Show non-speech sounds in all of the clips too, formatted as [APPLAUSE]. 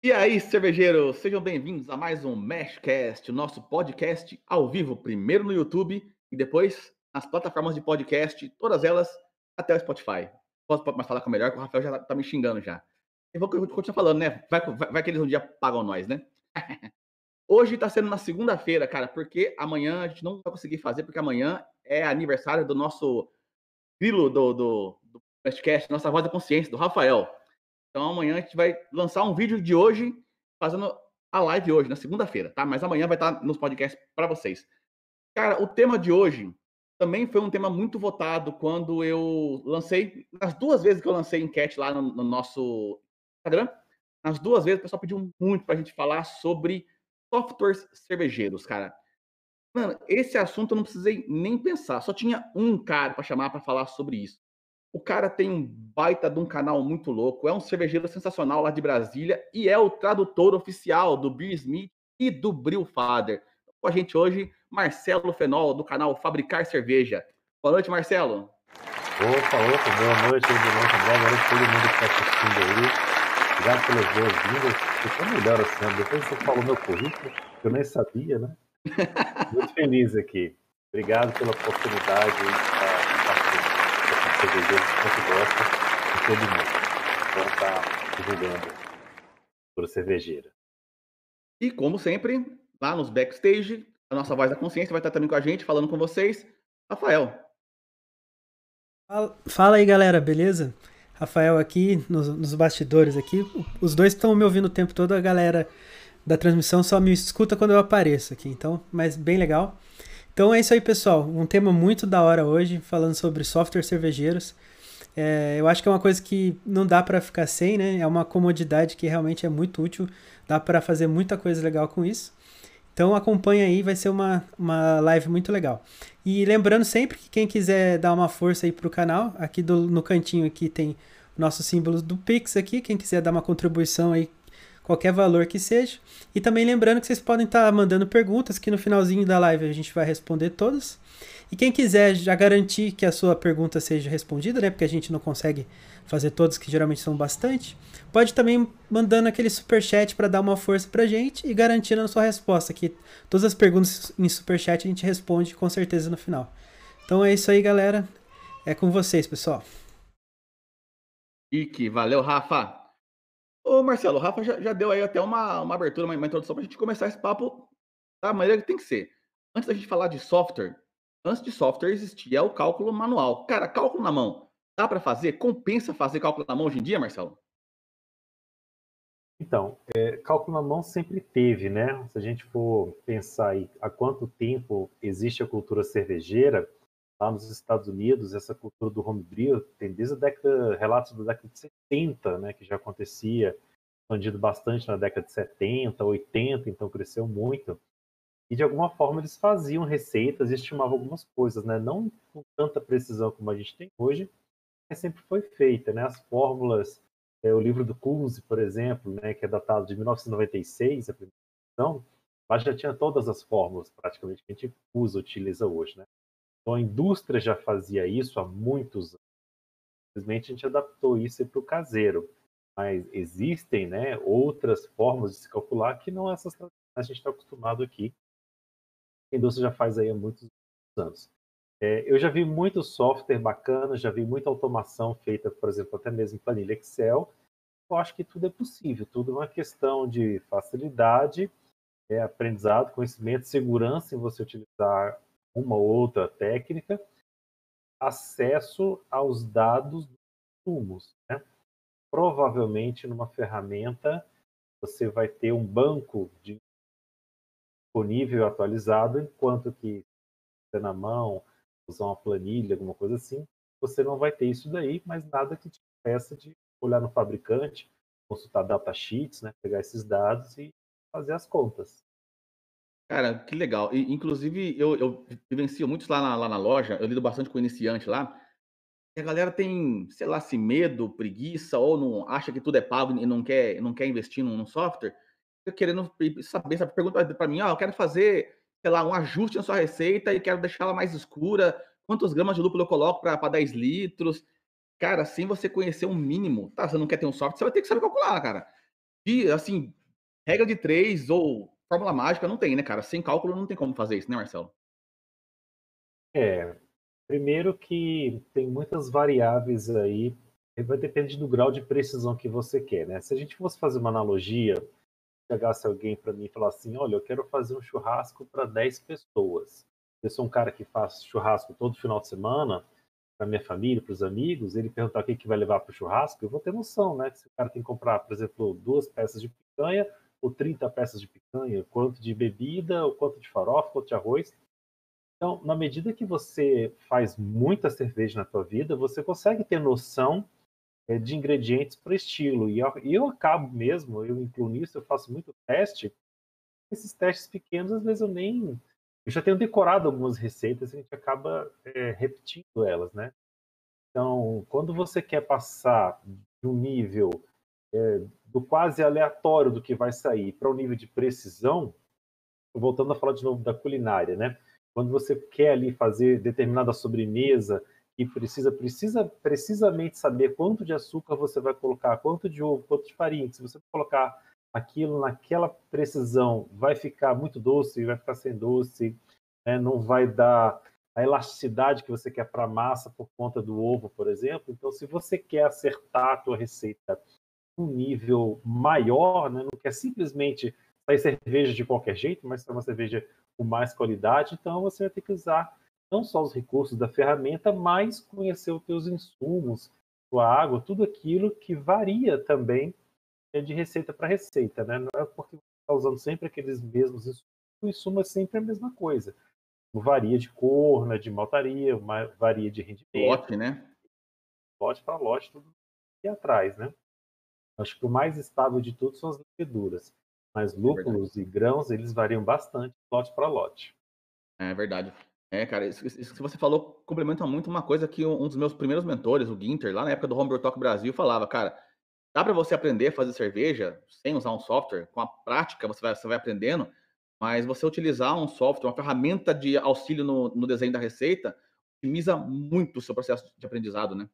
E aí, cervejeiros, sejam bem-vindos a mais um Meshcast, o nosso podcast ao vivo, primeiro no YouTube e depois nas plataformas de podcast, todas elas até o Spotify. Posso mais falar com melhor, que o Rafael já tá me xingando já. Eu vou continuar falando, né? Vai, vai, vai que eles um dia pagam nós, né? [LAUGHS] Hoje tá sendo na segunda-feira, cara, porque amanhã a gente não vai conseguir fazer, porque amanhã é aniversário do nosso grilo do, do, do podcast, nossa voz da consciência, do Rafael. Então amanhã a gente vai lançar um vídeo de hoje, fazendo a live hoje, na segunda-feira, tá? Mas amanhã vai estar nos podcasts para vocês. Cara, o tema de hoje também foi um tema muito votado quando eu lancei, nas duas vezes que eu lancei enquete lá no, no nosso Instagram, nas duas vezes o pessoal pediu muito para a gente falar sobre softwares cervejeiros, cara. Mano, esse assunto eu não precisei nem pensar, só tinha um cara para chamar para falar sobre isso. O cara tem um baita de um canal muito louco, é um cervejeiro sensacional lá de Brasília e é o tradutor oficial do Beer Smith e do Brew Father. Com a gente hoje, Marcelo Fenol, do canal Fabricar Cerveja. Boa noite, Marcelo. Opa, opa, boa noite, boa noite, boa noite a todo mundo que está assistindo aí. Obrigado pelas boas-vindas. Ficou melhor assim, depois você falou meu currículo, eu nem sabia, né? [LAUGHS] Muito feliz aqui. Obrigado pela oportunidade de estar cervejeiro que gosta de todo mundo. Então tá divulgando por cervejeira. E como sempre, lá nos backstage, a nossa voz da consciência vai estar também com a gente, falando com vocês. Rafael. Fala aí, galera, beleza? Rafael aqui nos, nos bastidores aqui. Os dois estão me ouvindo o tempo todo, a galera da transmissão só me escuta quando eu apareço aqui, então, mas bem legal. Então é isso aí, pessoal. Um tema muito da hora hoje, falando sobre software cervejeiros. É, eu acho que é uma coisa que não dá para ficar sem, né? É uma comodidade que realmente é muito útil. Dá para fazer muita coisa legal com isso. Então acompanha aí, vai ser uma, uma live muito legal. E lembrando sempre que quem quiser dar uma força aí pro canal, aqui do, no cantinho aqui tem nossos símbolos do Pix aqui, quem quiser dar uma contribuição aí qualquer valor que seja. E também lembrando que vocês podem estar tá mandando perguntas, que no finalzinho da live a gente vai responder todas. E quem quiser já garantir que a sua pergunta seja respondida, né? Porque a gente não consegue fazer todas, que geralmente são bastante. Pode também mandando aquele super chat para dar uma força pra gente e garantindo a sua resposta, que todas as perguntas em super chat a gente responde com certeza no final. Então é isso aí, galera. É com vocês, pessoal. Ike, valeu, Rafa. Ô, Marcelo, o Rafa já, já deu aí até uma, uma abertura, uma, uma introdução para a gente começar esse papo da maneira que tem que ser. Antes da gente falar de software, antes de software existia o cálculo manual. Cara, cálculo na mão, dá para fazer? Compensa fazer cálculo na mão hoje em dia, Marcelo? Então, é, cálculo na mão sempre teve, né? Se a gente for pensar aí há quanto tempo existe a cultura cervejeira, lá nos Estados Unidos, essa cultura do homebrew tem desde a década, relatos da década de 70, né, que já acontecia, expandido bastante na década de 70, 80, então cresceu muito. E de alguma forma eles faziam receitas e estimavam algumas coisas, né? Não com tanta precisão como a gente tem hoje, mas sempre foi feita, né? As fórmulas, é, o livro do Kunze, por exemplo, né, que é datado de 1996, a primeira edição, lá já tinha todas as fórmulas praticamente que a gente usa, utiliza hoje, né? Então a indústria já fazia isso há muitos anos. Simplesmente a gente adaptou isso para o caseiro. Mas existem né, outras formas de se calcular que não essas que a gente está acostumado aqui. A indústria já faz aí há muitos anos. É, eu já vi muito software bacana, já vi muita automação feita, por exemplo, até mesmo em planilha Excel. Eu acho que tudo é possível, tudo é uma questão de facilidade, é, aprendizado, conhecimento, segurança em você utilizar uma ou outra técnica, acesso aos dados dos insumos. Né? Provavelmente, numa ferramenta, você vai ter um banco de disponível atualizado, enquanto que você na mão, usar uma planilha, alguma coisa assim, você não vai ter isso daí, mas nada que te peça de olhar no fabricante, consultar datasheets, né, pegar esses dados e fazer as contas. Cara, que legal. E, inclusive, eu, eu vivencio muito lá na, lá na loja, eu lido bastante com iniciante lá, e a galera tem, sei lá, se medo, preguiça, ou não acha que tudo é pago e não quer, não quer investir num, num software, fica querendo saber, sabe, pergunta para mim, ah, eu quero fazer, sei lá, um ajuste na sua receita e quero deixar ela mais escura, quantos gramas de lúpulo eu coloco para 10 litros? Cara, sem você conhecer um mínimo, tá? Você não quer ter um software, você vai ter que saber calcular, cara. E, assim, regra de três ou fórmula mágica não tem, né, cara? Sem cálculo não tem como fazer isso, né, Marcelo? É. Primeiro que tem muitas variáveis aí, vai depender do grau de precisão que você quer, né? Se a gente fosse fazer uma analogia, chegasse alguém para mim e falar assim, olha, eu quero fazer um churrasco para 10 pessoas. Eu sou um cara que faz churrasco todo final de semana, para minha família, para os amigos, ele perguntar o que, que vai levar para o churrasco, eu vou ter noção, né? Se o cara tem que comprar, por exemplo, duas peças de picanha ou 30 peças de picanha, quanto de bebida, ou quanto de farofa, quanto de arroz. Então, na medida que você faz muita cerveja na tua vida, você consegue ter noção é, de ingredientes para estilo. E eu, eu acabo mesmo, eu incluo nisso, eu faço muito teste. Esses testes pequenos, às vezes eu nem eu já tenho decorado algumas receitas e a gente acaba é, repetindo elas, né? Então, quando você quer passar de um nível é, do quase aleatório do que vai sair para um nível de precisão, voltando a falar de novo da culinária, né? Quando você quer ali fazer determinada sobremesa e precisa, precisa precisamente saber quanto de açúcar você vai colocar, quanto de ovo, quanto de farinha. Se você colocar aquilo naquela precisão vai ficar muito doce, vai ficar sem doce, né? não vai dar a elasticidade que você quer para a massa por conta do ovo, por exemplo. Então, se você quer acertar a tua receita um nível maior, né? não quer simplesmente sair cerveja de qualquer jeito, mas ser uma cerveja com mais qualidade, então você vai ter que usar não só os recursos da ferramenta, mas conhecer os teus insumos, sua água, tudo aquilo que varia também é de receita para receita, né? Não é porque você está usando sempre aqueles mesmos insumos, o insumo é sempre a mesma coisa. Varia de cor, né, de maltaria, varia de rendimento. Lote, né? Lote para lote, tudo aqui atrás, né? Acho que o mais estável de tudo são as leveduras. Mas é lúpulos é e grãos, eles variam bastante lote para lote. É verdade. É, cara, isso, isso, que você falou complementa muito uma coisa que um dos meus primeiros mentores, o Ginter, lá na época do Homebrew Talk Brasil, falava, cara, Dá para você aprender a fazer cerveja sem usar um software, com a prática você vai, você vai aprendendo, mas você utilizar um software, uma ferramenta de auxílio no, no desenho da receita, otimiza muito o seu processo de aprendizado, né?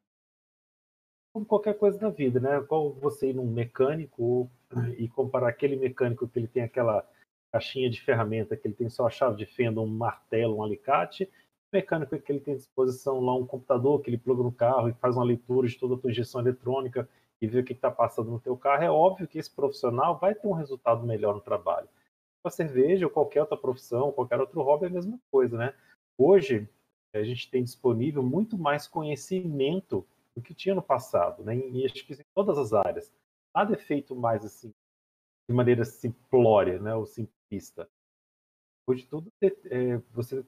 Como qualquer coisa na vida, né? Qual você ir num mecânico e comparar aquele mecânico que ele tem aquela caixinha de ferramenta, que ele tem só a chave de fenda, um martelo, um alicate, mecânico que ele tem à disposição lá um computador que ele pluga no carro e faz uma leitura de toda a tua injeção eletrônica e ver o que está passando no teu carro, é óbvio que esse profissional vai ter um resultado melhor no trabalho. A cerveja ou qualquer outra profissão, qualquer outro hobby é a mesma coisa, né? Hoje, a gente tem disponível muito mais conhecimento do que tinha no passado, né? E acho que em todas as áreas. Nada é feito mais assim, de maneira simplória, né? Ou simplista. Hoje tudo é, você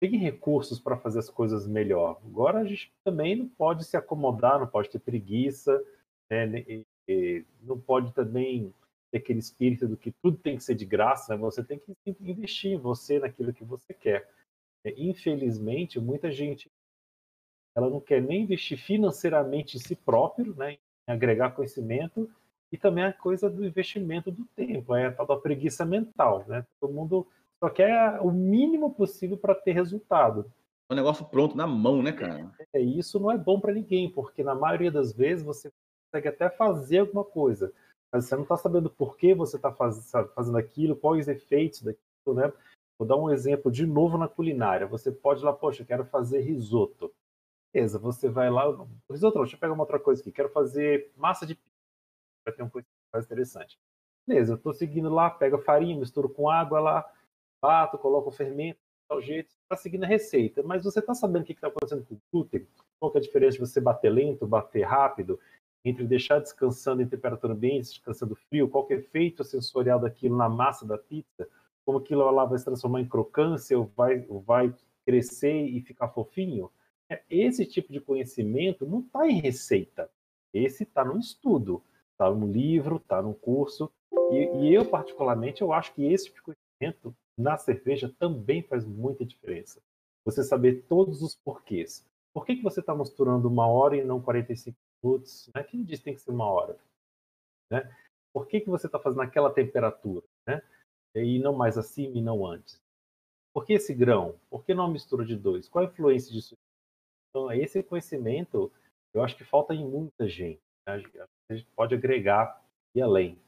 tem recursos para fazer as coisas melhor. Agora a gente também não pode se acomodar, não pode ter preguiça, né? E, e não pode também ter aquele espírito do que tudo tem que ser de graça, né? você tem que investir você naquilo que você quer. É, infelizmente, muita gente ela não quer nem investir financeiramente em si próprio, né? em agregar conhecimento, e também a coisa do investimento do tempo, é a tal da preguiça mental. Né? Todo mundo só quer o mínimo possível para ter resultado. O negócio pronto na mão, né, cara? É, isso não é bom para ninguém, porque na maioria das vezes você consegue até fazer alguma coisa, mas você não está sabendo por que você está faz, fazendo aquilo, quais os efeitos daquilo, né? Vou dar um exemplo de novo na culinária. Você pode ir lá, poxa, eu quero fazer risoto. Beleza, você vai lá, risoto deixa eu pegar uma outra coisa aqui, quero fazer massa de pizza. Vai ter uma coisa mais interessante. Beleza, eu estou seguindo lá, pego a farinha, misturo com água lá, bato, coloco o fermento, tal jeito, está seguindo a receita. Mas você está sabendo o que está acontecendo com o glúten? Qual é a diferença de você bater lento, bater rápido? entre deixar descansando em temperatura ambiente, descansando frio, qual é o efeito sensorial daquilo na massa da pizza, como aquilo lá vai se transformar em crocância ou vai, ou vai crescer e ficar fofinho. É, esse tipo de conhecimento não está em receita. Esse está no estudo, está no livro, está no curso. E, e, eu, particularmente, eu acho que esse tipo de conhecimento na cerveja também faz muita diferença. Você saber todos os porquês. Por que, que você está misturando uma hora e não 45 minutos, né? Quem diz que tem que ser uma hora? Né? Por que, que você está fazendo aquela temperatura? Né? E não mais acima e não antes? Por que esse grão? Por que não a mistura de dois? Qual a influência disso? Então, esse conhecimento, eu acho que falta em muita gente. Né? A gente pode agregar e além.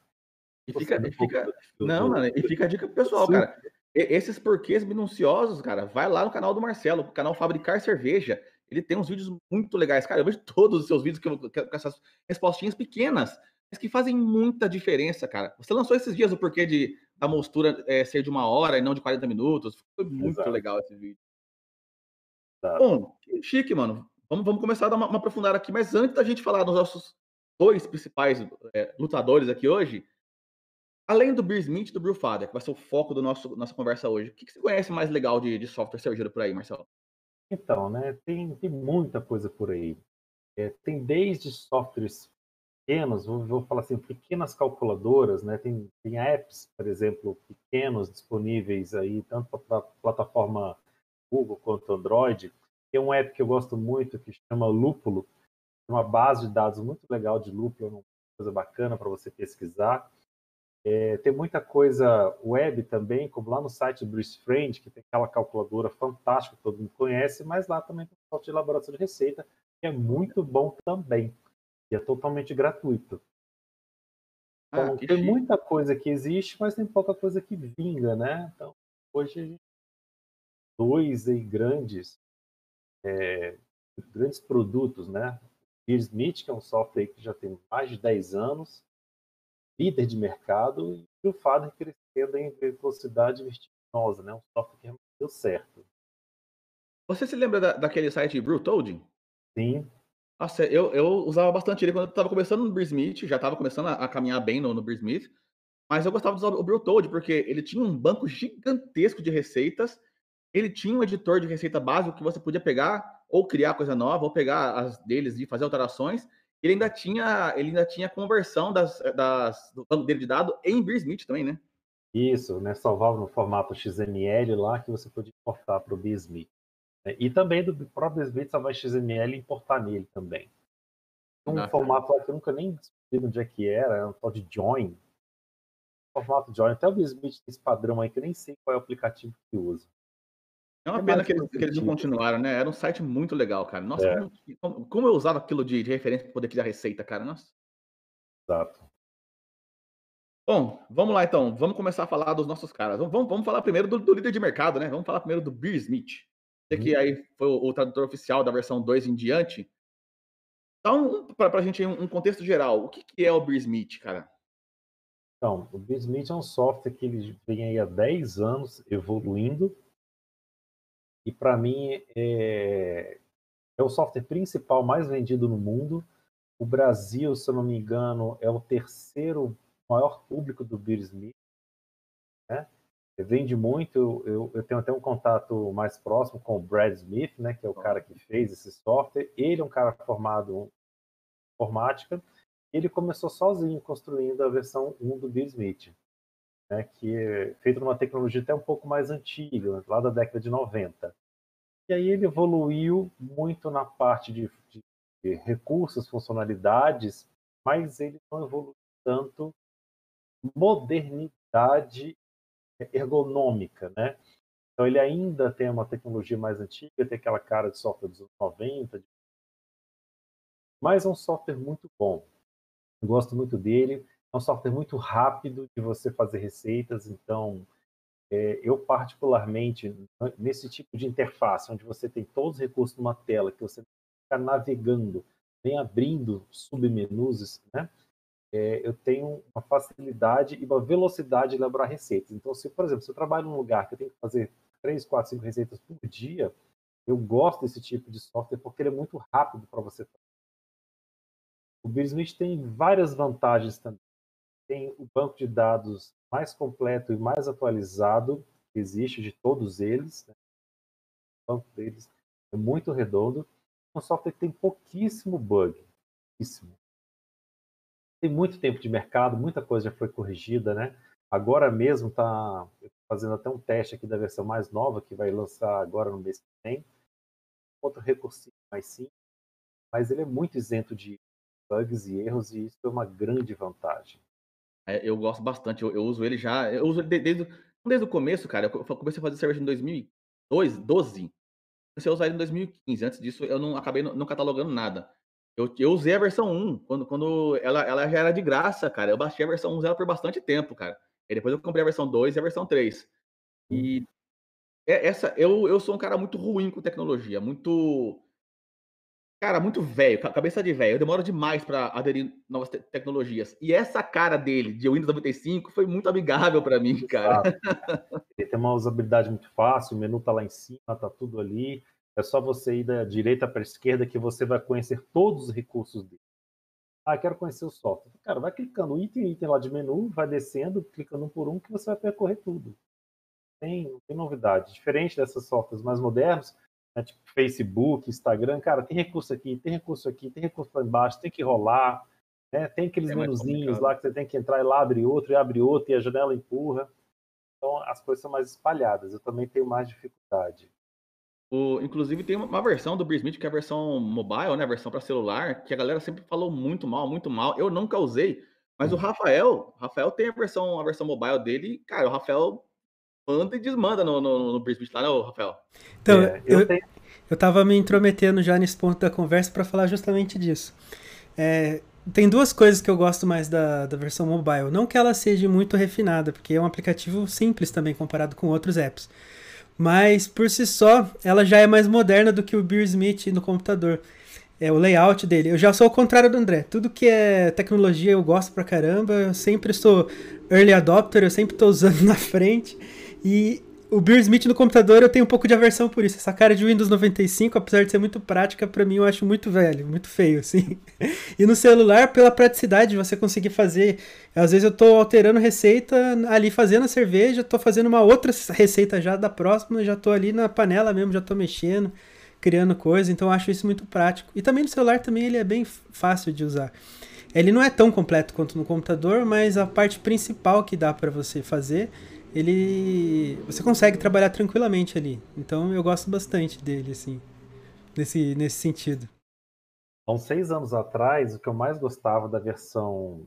E fica, e fica... Não, mano, e fica a dica pro pessoal, Sim. cara. Esses porquês minuciosos, cara, vai lá no canal do Marcelo, o canal Fabricar Cerveja. Ele tem uns vídeos muito legais. Cara, eu vejo [LAUGHS] todos os seus vídeos com essas respostinhas pequenas, mas que fazem muita diferença, cara. Você lançou esses dias o porquê de, da mostura é, ser de uma hora e não de 40 minutos. Foi muito Exato. legal esse vídeo. Bom, chique, mano. Vamos, vamos começar a dar uma, uma aprofundada aqui. Mas antes da gente falar dos nossos dois principais é, lutadores aqui hoje, Além do Beer Smith e do Brewfather, que vai ser o foco da nossa conversa hoje, o que, que você conhece mais legal de, de software cervejeiro por aí, Marcelo? Então, né, tem, tem muita coisa por aí. É, tem desde softwares pequenos, vou, vou, falar assim, pequenas calculadoras, né? Tem, tem apps, por exemplo, pequenos disponíveis aí, tanto para a plataforma Google quanto Android. Tem um app que eu gosto muito que chama Lúpulo, uma base de dados muito legal de lúpulo, uma coisa bacana para você pesquisar. É, tem muita coisa web também, como lá no site do Bruce Friend, que tem aquela calculadora fantástica que todo mundo conhece, mas lá também tem um software de elaboração de receita, que é muito bom também. E é totalmente gratuito. Ah, então, tem chique. muita coisa que existe, mas tem pouca coisa que vinga, né? Então, hoje a gente dois aí grandes, é, grandes produtos, né? Beer Smith, que é um software que já tem mais de 10 anos, líder de mercado e o Fader crescendo em velocidade vertiginosa, né? Um software que deu certo. Você se lembra da, daquele site Brewtoad? Sim. Nossa, eu, eu usava bastante ele quando eu estava começando no Beersmith, já estava começando a, a, caminhar bem no, no Beersmith, mas eu gostava de usar o Brewtoad porque ele tinha um banco gigantesco de receitas, ele tinha um editor de receita básico que você podia pegar ou criar coisa nova, ou pegar as deles e fazer alterações, ele ainda tinha, ele ainda tinha conversão das, das, do banco dele de dados em Beersmith também, né? Isso, né? Salvava no formato XML lá que você podia importar para o Beersmith. Né? E também do próprio Beersmith salvar XML e importar nele também. Um formato lá que eu nunca nem descobri onde é que era, era um tal de Join. formato Join. Até o Beersmith tem esse padrão aí que eu nem sei qual é o aplicativo que usa. É uma é pena que eles, que eles, não continuaram, né? Era um site muito legal, cara. Nossa, é. como, como, eu usava aquilo de, de referência para poder criar receita, cara. Nossa. Exato. Bom, vamos lá então. Vamos começar a falar dos nossos caras. Vamos, vamos falar primeiro do, do líder de mercado, né? Vamos falar primeiro do Beer Smith. Você uhum. que aí foi o, o, tradutor oficial da versão 2 em diante. Então, para a gente um, um contexto geral, o que, que é o Beer Smith, cara? Então, o Beer Smith é um software que ele vem aí há 10 anos evoluindo e para mim é, é o software principal mais vendido no mundo. O Brasil, se eu não me engano, é o terceiro maior público do Beersmith. Né? Vende muito, eu, eu, tenho até um contato mais próximo com o Brad Smith, né, que é o cara que fez esse software. Ele é um cara formado em informática. Ele começou sozinho construindo a versão 1 do Beersmith né, que é feito numa tecnologia até um pouco mais antiga, lá da década de 90. E aí ele evoluiu muito na parte de, de recursos, funcionalidades, mas ele não evoluiu tanto modernidade ergonômica, né? Então ele ainda tem uma tecnologia mais antiga, tem aquela cara de software dos anos 90, mas é um software muito bom. Gosto muito dele. É um software muito rápido de você fazer receitas, então é, eu particularmente, nesse tipo de interface, onde você tem todos os recursos numa tela, que você fica navegando, vem abrindo submenus, né? É, eu tenho uma facilidade e uma velocidade de elaborar receitas. Então, se, por exemplo, se eu trabalho num lugar que eu tenho que fazer 3, 4, 5 receitas por dia, eu gosto desse tipo de software porque ele é muito rápido para você fazer. O Business tem várias vantagens também tem o banco de dados mais completo e mais atualizado que existe de todos eles. Né? O banco deles é muito redondo. É um software que tem pouquíssimo bug. Pouquíssimo. Tem muito tempo de mercado, muita coisa já foi corrigida, né? Agora mesmo está fazendo até um teste aqui da versão mais nova, que vai lançar agora no mês que vem. Outro recursinho mais simples, mas ele é muito isento de bugs e erros, e isso é uma grande vantagem. É, eu gosto bastante, eu, eu, uso ele já, eu uso ele desde, desde o começo, cara, eu comecei a fazer cerveja em 2002, 12, comecei a usar ele em 2015, antes disso eu não acabei não, não catalogando nada. Eu, eu usei a versão 1, quando, quando ela, ela já era de graça, cara. Eu baixei a versão 1 dela por bastante tempo, cara. E depois eu comprei a versão 2 e a versão 3. E é, essa, eu, eu sou um cara muito ruim com tecnologia, muito. Cara, muito velho, cabeça de velho. Eu demoro demais para aderir novas te tecnologias. E essa cara dele, de Windows 95, foi muito amigável para mim, cara. [LAUGHS] Ele tem uma usabilidade muito fácil, o menu tá lá em cima, tá tudo ali. É só você ir da direita para a esquerda que você vai conhecer todos os recursos dele. Ah, quero conhecer o software. Cara, vai clicando item, item lá de menu, vai descendo, clicando um por um, que você vai percorrer tudo. Tem, tem novidade. Diferente dessas softwares mais modernos, né, tipo Facebook, Instagram, cara, tem recurso aqui, tem recurso aqui, tem recurso lá embaixo, tem que rolar. Né, tem aqueles é menuzinhos lá que você tem que entrar e lá abre outro, e abre outro, e a janela empurra. Então as coisas são mais espalhadas. Eu também tenho mais dificuldade. O, inclusive tem uma versão do Smith que é a versão mobile, né? A versão para celular, que a galera sempre falou muito mal, muito mal. Eu nunca usei, mas o uhum. Rafael, Rafael tem a versão, a versão mobile dele, cara, o Rafael manda e desmanda no, no, no Smith lá, né, Rafael? Então, é, eu, eu, tenho... eu tava me intrometendo já nesse ponto da conversa para falar justamente disso. É, tem duas coisas que eu gosto mais da, da versão mobile. Não que ela seja muito refinada, porque é um aplicativo simples também comparado com outros apps. Mas por si só, ela já é mais moderna do que o Beer Smith no computador. É o layout dele. Eu já sou o contrário do André. Tudo que é tecnologia eu gosto pra caramba. Eu sempre sou early adopter, eu sempre tô [LAUGHS] usando na frente. E o Beer Smith no computador eu tenho um pouco de aversão por isso. Essa cara de Windows 95, apesar de ser muito prática, para mim eu acho muito velho, muito feio, assim. [LAUGHS] E no celular, pela praticidade de você conseguir fazer. Às vezes eu tô alterando receita ali fazendo a cerveja, tô fazendo uma outra receita já da próxima, já tô ali na panela mesmo, já tô mexendo, criando coisa, então eu acho isso muito prático. E também no celular também ele é bem fácil de usar. Ele não é tão completo quanto no computador, mas a parte principal que dá para você fazer ele você consegue trabalhar tranquilamente ali. Então eu gosto bastante dele assim, nesse nesse sentido. Há uns seis anos atrás, o que eu mais gostava da versão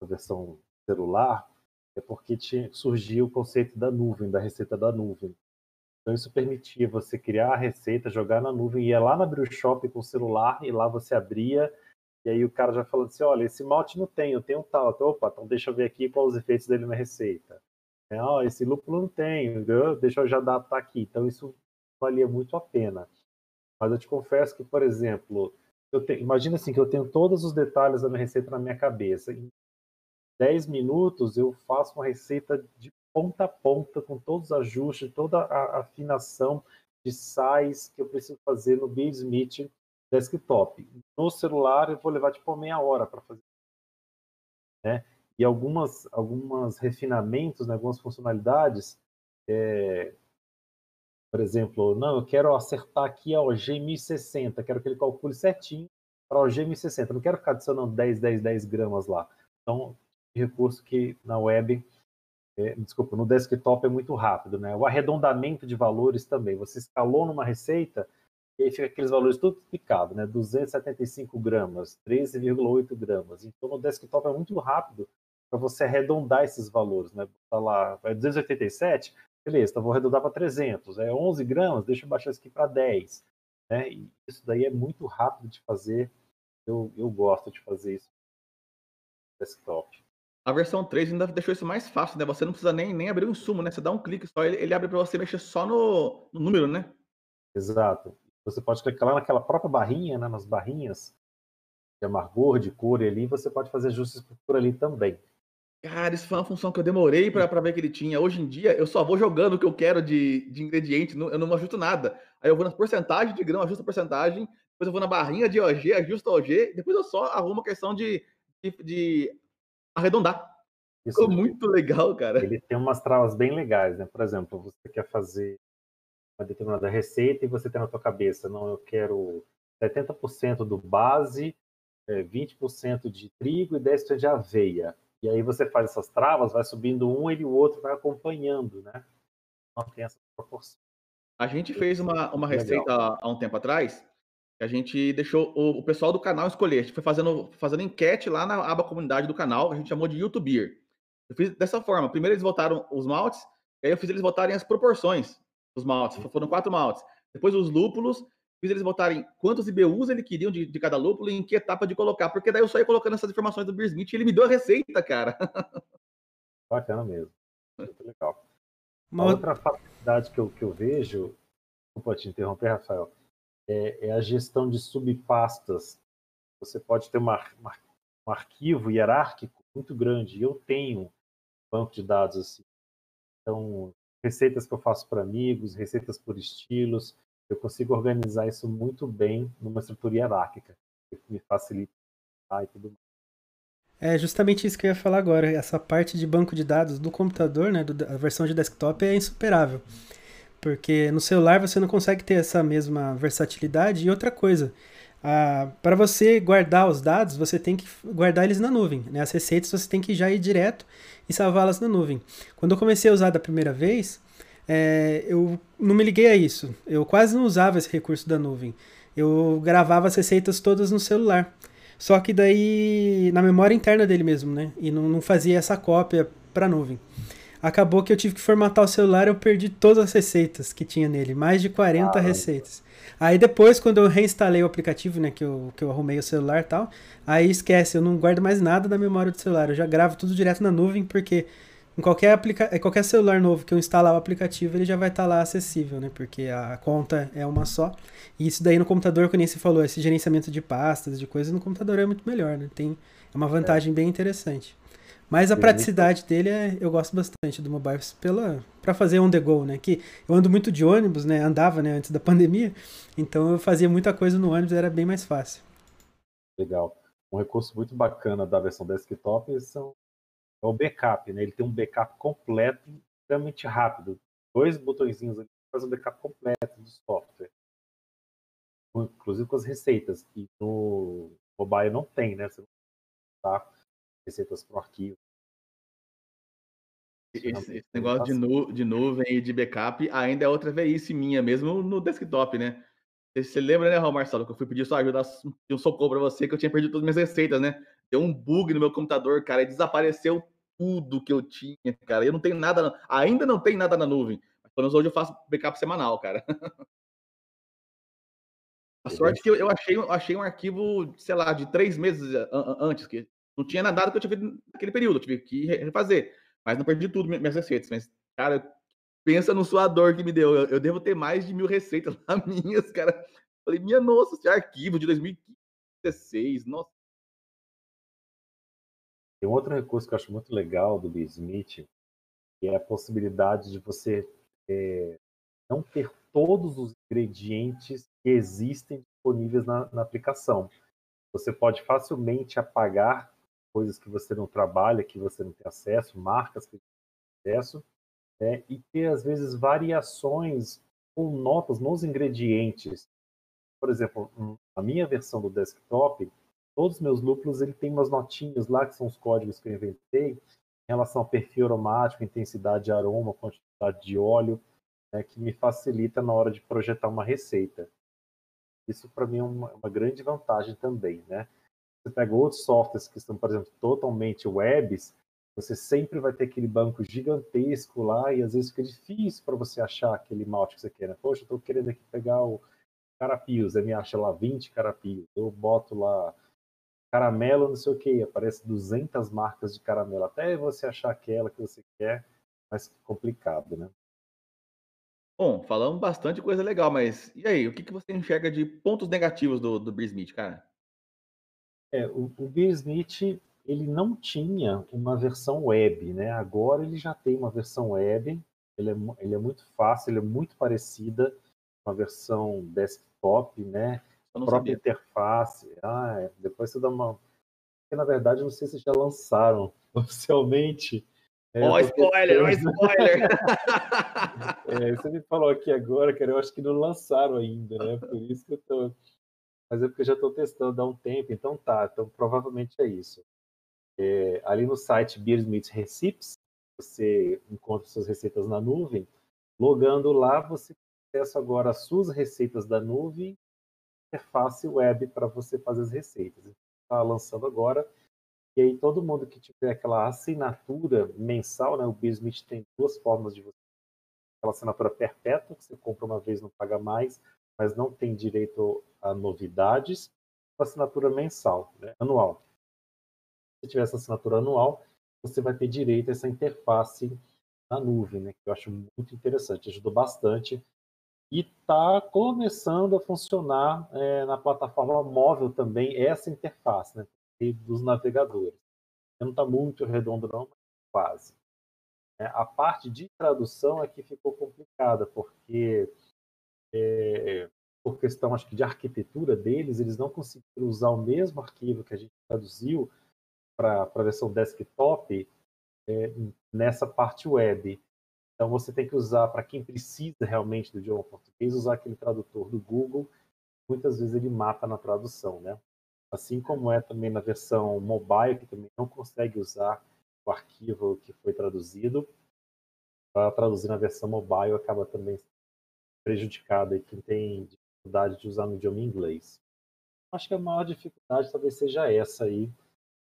da versão celular é porque tinha, surgiu o conceito da nuvem, da receita da nuvem. Então isso permitia você criar a receita, jogar na nuvem, ia lá na Shop com o celular e lá você abria e aí o cara já falando assim, olha, esse malte não tem, eu tenho um tal. Então, opa, então deixa eu ver aqui quais os efeitos dele na receita. É, oh, esse lúpulo não tem, deixa eu já adaptar aqui. Então, isso valia muito a pena. Mas eu te confesso que, por exemplo, te, imagina assim que eu tenho todos os detalhes da minha receita na minha cabeça. Em 10 minutos eu faço uma receita de ponta a ponta, com todos os ajustes, toda a afinação de sais que eu preciso fazer no Smith desktop. No celular eu vou levar tipo meia hora para fazer. Né? E algumas, algumas refinamentos, né, algumas funcionalidades. É, por exemplo, não, eu quero acertar aqui a OG 1060, quero que ele calcule certinho para a OG 1060, não quero ficar adicionando 10, 10, 10 gramas lá. Então, recurso que na web, é, desculpa, no desktop é muito rápido, né? O arredondamento de valores também. Você escalou numa receita, e aí fica aqueles valores tudo picado, né? 275 gramas, 13,8 gramas. Então no desktop é muito rápido para você arredondar esses valores, né? Tá lá, é 287, beleza, então vou arredondar para 300. É 11 gramas, deixa eu baixar isso aqui para 10. Né? E isso daí é muito rápido de fazer. Eu, eu gosto de fazer isso no desktop. A versão 3 ainda deixou isso mais fácil, né? Você não precisa nem, nem abrir o insumo, né? Você dá um clique só, ele, ele abre para você mexer só no, no, número, né? Exato. Você pode clicar lá naquela própria barrinha, né? Nas barrinhas de amargor, de cor ali, você pode fazer ajustes por ali também. Cara, isso foi uma função que eu demorei para ver que ele tinha. Hoje em dia, eu só vou jogando o que eu quero de, de ingrediente, eu não ajusto nada. Aí eu vou na porcentagem de grão, ajusto a porcentagem, depois eu vou na barrinha de OG, ajusto a OG, depois eu só arrumo a questão de, de, de arredondar. Isso Ficou muito legal, cara. Ele tem umas travas bem legais, né? Por exemplo, você quer fazer uma determinada receita e você tem na sua cabeça, não, eu quero 70% do base, 20% eh, de trigo e 10% de aveia. E aí você faz essas travas, vai subindo um e o outro vai acompanhando, né? Não tem essa proporção. A gente fez uma, uma receita há um tempo atrás, que a gente deixou o, o, pessoal do canal escolher. A gente foi fazendo, fazendo enquete lá na aba comunidade do canal, a gente chamou de YouTuber. Eu fiz dessa forma. Primeiro eles votaram os maltes, aí eu fiz eles votarem as proporções dos maltes. Foram quatro maltes. Depois os lúpulos, fiz eles botarem quantos IBUs ele queriam de, de, cada lúpulo e em que etapa de colocar, porque daí eu só ia colocando essas informações do Beer Smith e ele me deu a receita, cara. [LAUGHS] Bacana mesmo. Muito legal. Uma outra facilidade que eu, que eu vejo, desculpa te interromper, Rafael, é, é, a gestão de subpastas. Você pode ter uma, uma, um arquivo hierárquico muito grande. Eu tenho um banco de dados assim. Então, receitas que eu faço para amigos, receitas por estilos, eu consigo organizar isso muito bem numa estrutura hierárquica, que me facilita e tudo mais. É justamente isso que eu ia falar agora. Essa parte de banco de dados do computador, né, do, a versão de desktop é insuperável. Porque no celular você não consegue ter essa mesma versatilidade. E outra coisa, para você guardar os dados, você tem que guardar eles na nuvem. Né? As receitas você tem que já ir direto e salvá-las na nuvem. Quando eu comecei a usar da primeira vez, é, eu não me liguei a isso. Eu quase não usava esse recurso da nuvem. Eu gravava as receitas todas no celular. Só que daí na memória interna dele mesmo, né? E não, não fazia essa cópia para nuvem. Acabou que eu tive que formatar o celular, eu perdi todas as receitas que tinha nele, mais de 40 ah, receitas. Aí depois, quando eu reinstalei o aplicativo, né, que eu, que eu arrumei o celular e tal, aí esquece, eu não guardo mais nada na memória do celular, eu já gravo tudo direto na nuvem, porque em qualquer, aplica qualquer celular novo que eu instalar o aplicativo, ele já vai estar tá lá acessível, né? Porque a conta é uma só. E isso daí no computador, como você falou, esse gerenciamento de pastas, de coisas, no computador é muito melhor, né? Tem é uma vantagem é. bem interessante. Mas a praticidade dele é, eu gosto bastante do mobile pela para fazer on the go, né? Que eu ando muito de ônibus, né? Andava, né, antes da [LAUGHS] pandemia. Então eu fazia muita coisa no ônibus, era bem mais fácil. Legal. Um recurso muito bacana da versão desktop são é o backup, né? Ele tem um backup completo, extremamente rápido. Dois botõezinhos ali faz um backup completo do software. Inclusive com as receitas. E no mobile não tem, né? Você não tá receitas para o arquivo. Esse, esse negócio de, nu, de nuvem e de backup ainda é outra veíce minha, mesmo no desktop, né? Você lembra, né, Raul Marcelo, que eu fui pedir sua ajuda, um socorro para você, que eu tinha perdido todas as minhas receitas, né? Deu um bug no meu computador, cara, e desapareceu tudo que eu tinha, cara. Eu não tenho nada, ainda não tem nada na nuvem. Mas pelo menos hoje eu faço backup semanal, cara. [LAUGHS] A sorte é que eu, eu achei, eu achei um arquivo, sei lá, de três meses antes, que não tinha nada que eu tive naquele período, eu tive que refazer. Mas não perdi tudo, minhas receitas. Mas, cara, pensa no suador que me deu. Eu, eu devo ter mais de mil receitas [LAUGHS] lá minhas, cara. Falei, minha nossa, esse arquivo de 2016, nossa. Tem outro recurso que eu acho muito legal do Smith, que é a possibilidade de você é, não ter todos os ingredientes que existem disponíveis na, na aplicação. Você pode facilmente apagar coisas que você não trabalha, que você não tem acesso, marcas que você não tem acesso, né? e ter, às vezes, variações com notas nos ingredientes. Por exemplo, a minha versão do desktop, todos os meus lúpulos ele tem umas notinhas lá, que são os códigos que eu inventei, em relação ao perfil aromático, intensidade de aroma, quantidade de óleo, né, que me facilita na hora de projetar uma receita. Isso, para mim, é uma, uma grande vantagem também, né? Você pega outros softwares que estão, por exemplo, totalmente webs, você sempre vai ter aquele banco gigantesco lá e às vezes fica difícil para você achar aquele malte que você quer. Né? Poxa, eu estou querendo aqui pegar o carapios, aí me acha lá 20 carapios. Eu boto lá caramelo, não sei o que, aparece 200 marcas de caramelo. Até você achar aquela que você quer, mais complicado, né? Bom, falamos bastante coisa legal, mas e aí, o que, que você enxerga de pontos negativos do, do Smith, cara? É, o, o Smith ele não tinha uma versão web, né? Agora ele já tem uma versão web, ele é, ele é muito fácil, ele é muito parecida com a versão desktop, né? A própria sabia. interface. Ah, é. depois você dá uma. Porque, na verdade, não sei se já lançaram [LAUGHS] oficialmente. É, ó, oh, spoiler, ó, oh, spoiler! [LAUGHS] é, você me falou aqui agora, cara, eu acho que não lançaram ainda, né? Por isso que eu tô mas é porque eu já estou testando há um tempo, então tá, então provavelmente é isso. É, ali no site Beersmith Recipes, você encontra suas receitas na nuvem, logando lá você tem acesso agora às suas receitas da nuvem, é fácil web para você fazer as receitas. Está lançando agora, e aí todo mundo que tiver aquela assinatura mensal, né, o Beersmith tem duas formas de você aquela assinatura perpétua, que você compra uma vez não paga mais, mas não tem direito a novidades, assinatura mensal, né, anual. Se tiver essa assinatura anual, você vai ter direito a essa interface na nuvem, né, que eu acho muito interessante, ajudou bastante. E está começando a funcionar é, na plataforma móvel também essa interface né, dos navegadores. Não está muito redondo não, mas quase. É, a parte de tradução é que ficou complicada, porque é, por questão acho que de arquitetura deles, eles não conseguiram usar o mesmo arquivo que a gente traduziu para a versão desktop é, nessa parte web. Então você tem que usar, para quem precisa realmente do idioma português, usar aquele tradutor do Google. Muitas vezes ele mata na tradução, né? Assim como é também na versão mobile, que também não consegue usar o arquivo que foi traduzido. Para traduzir na versão mobile acaba também prejudicado quem tem dificuldade de usar no idioma inglês. Acho que a maior dificuldade talvez seja essa aí,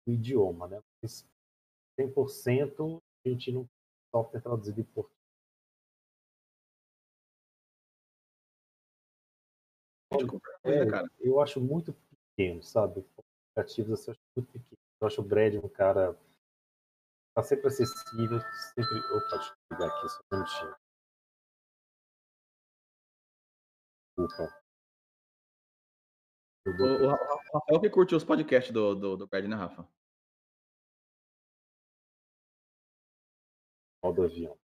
o idioma, né? Mas 100% a gente não software traduzido em português. É, eu acho muito pequeno, sabe? Aplicativos assim, eu acho muito pequeno. Eu acho o Brad um cara tá sempre acessível, sempre. Opa, deixa eu ligar aqui só um minutinho. Desculpa. O, o, o, Rafael que curte os podcasts do, do, do Brad, né, Rafa? Modo avião.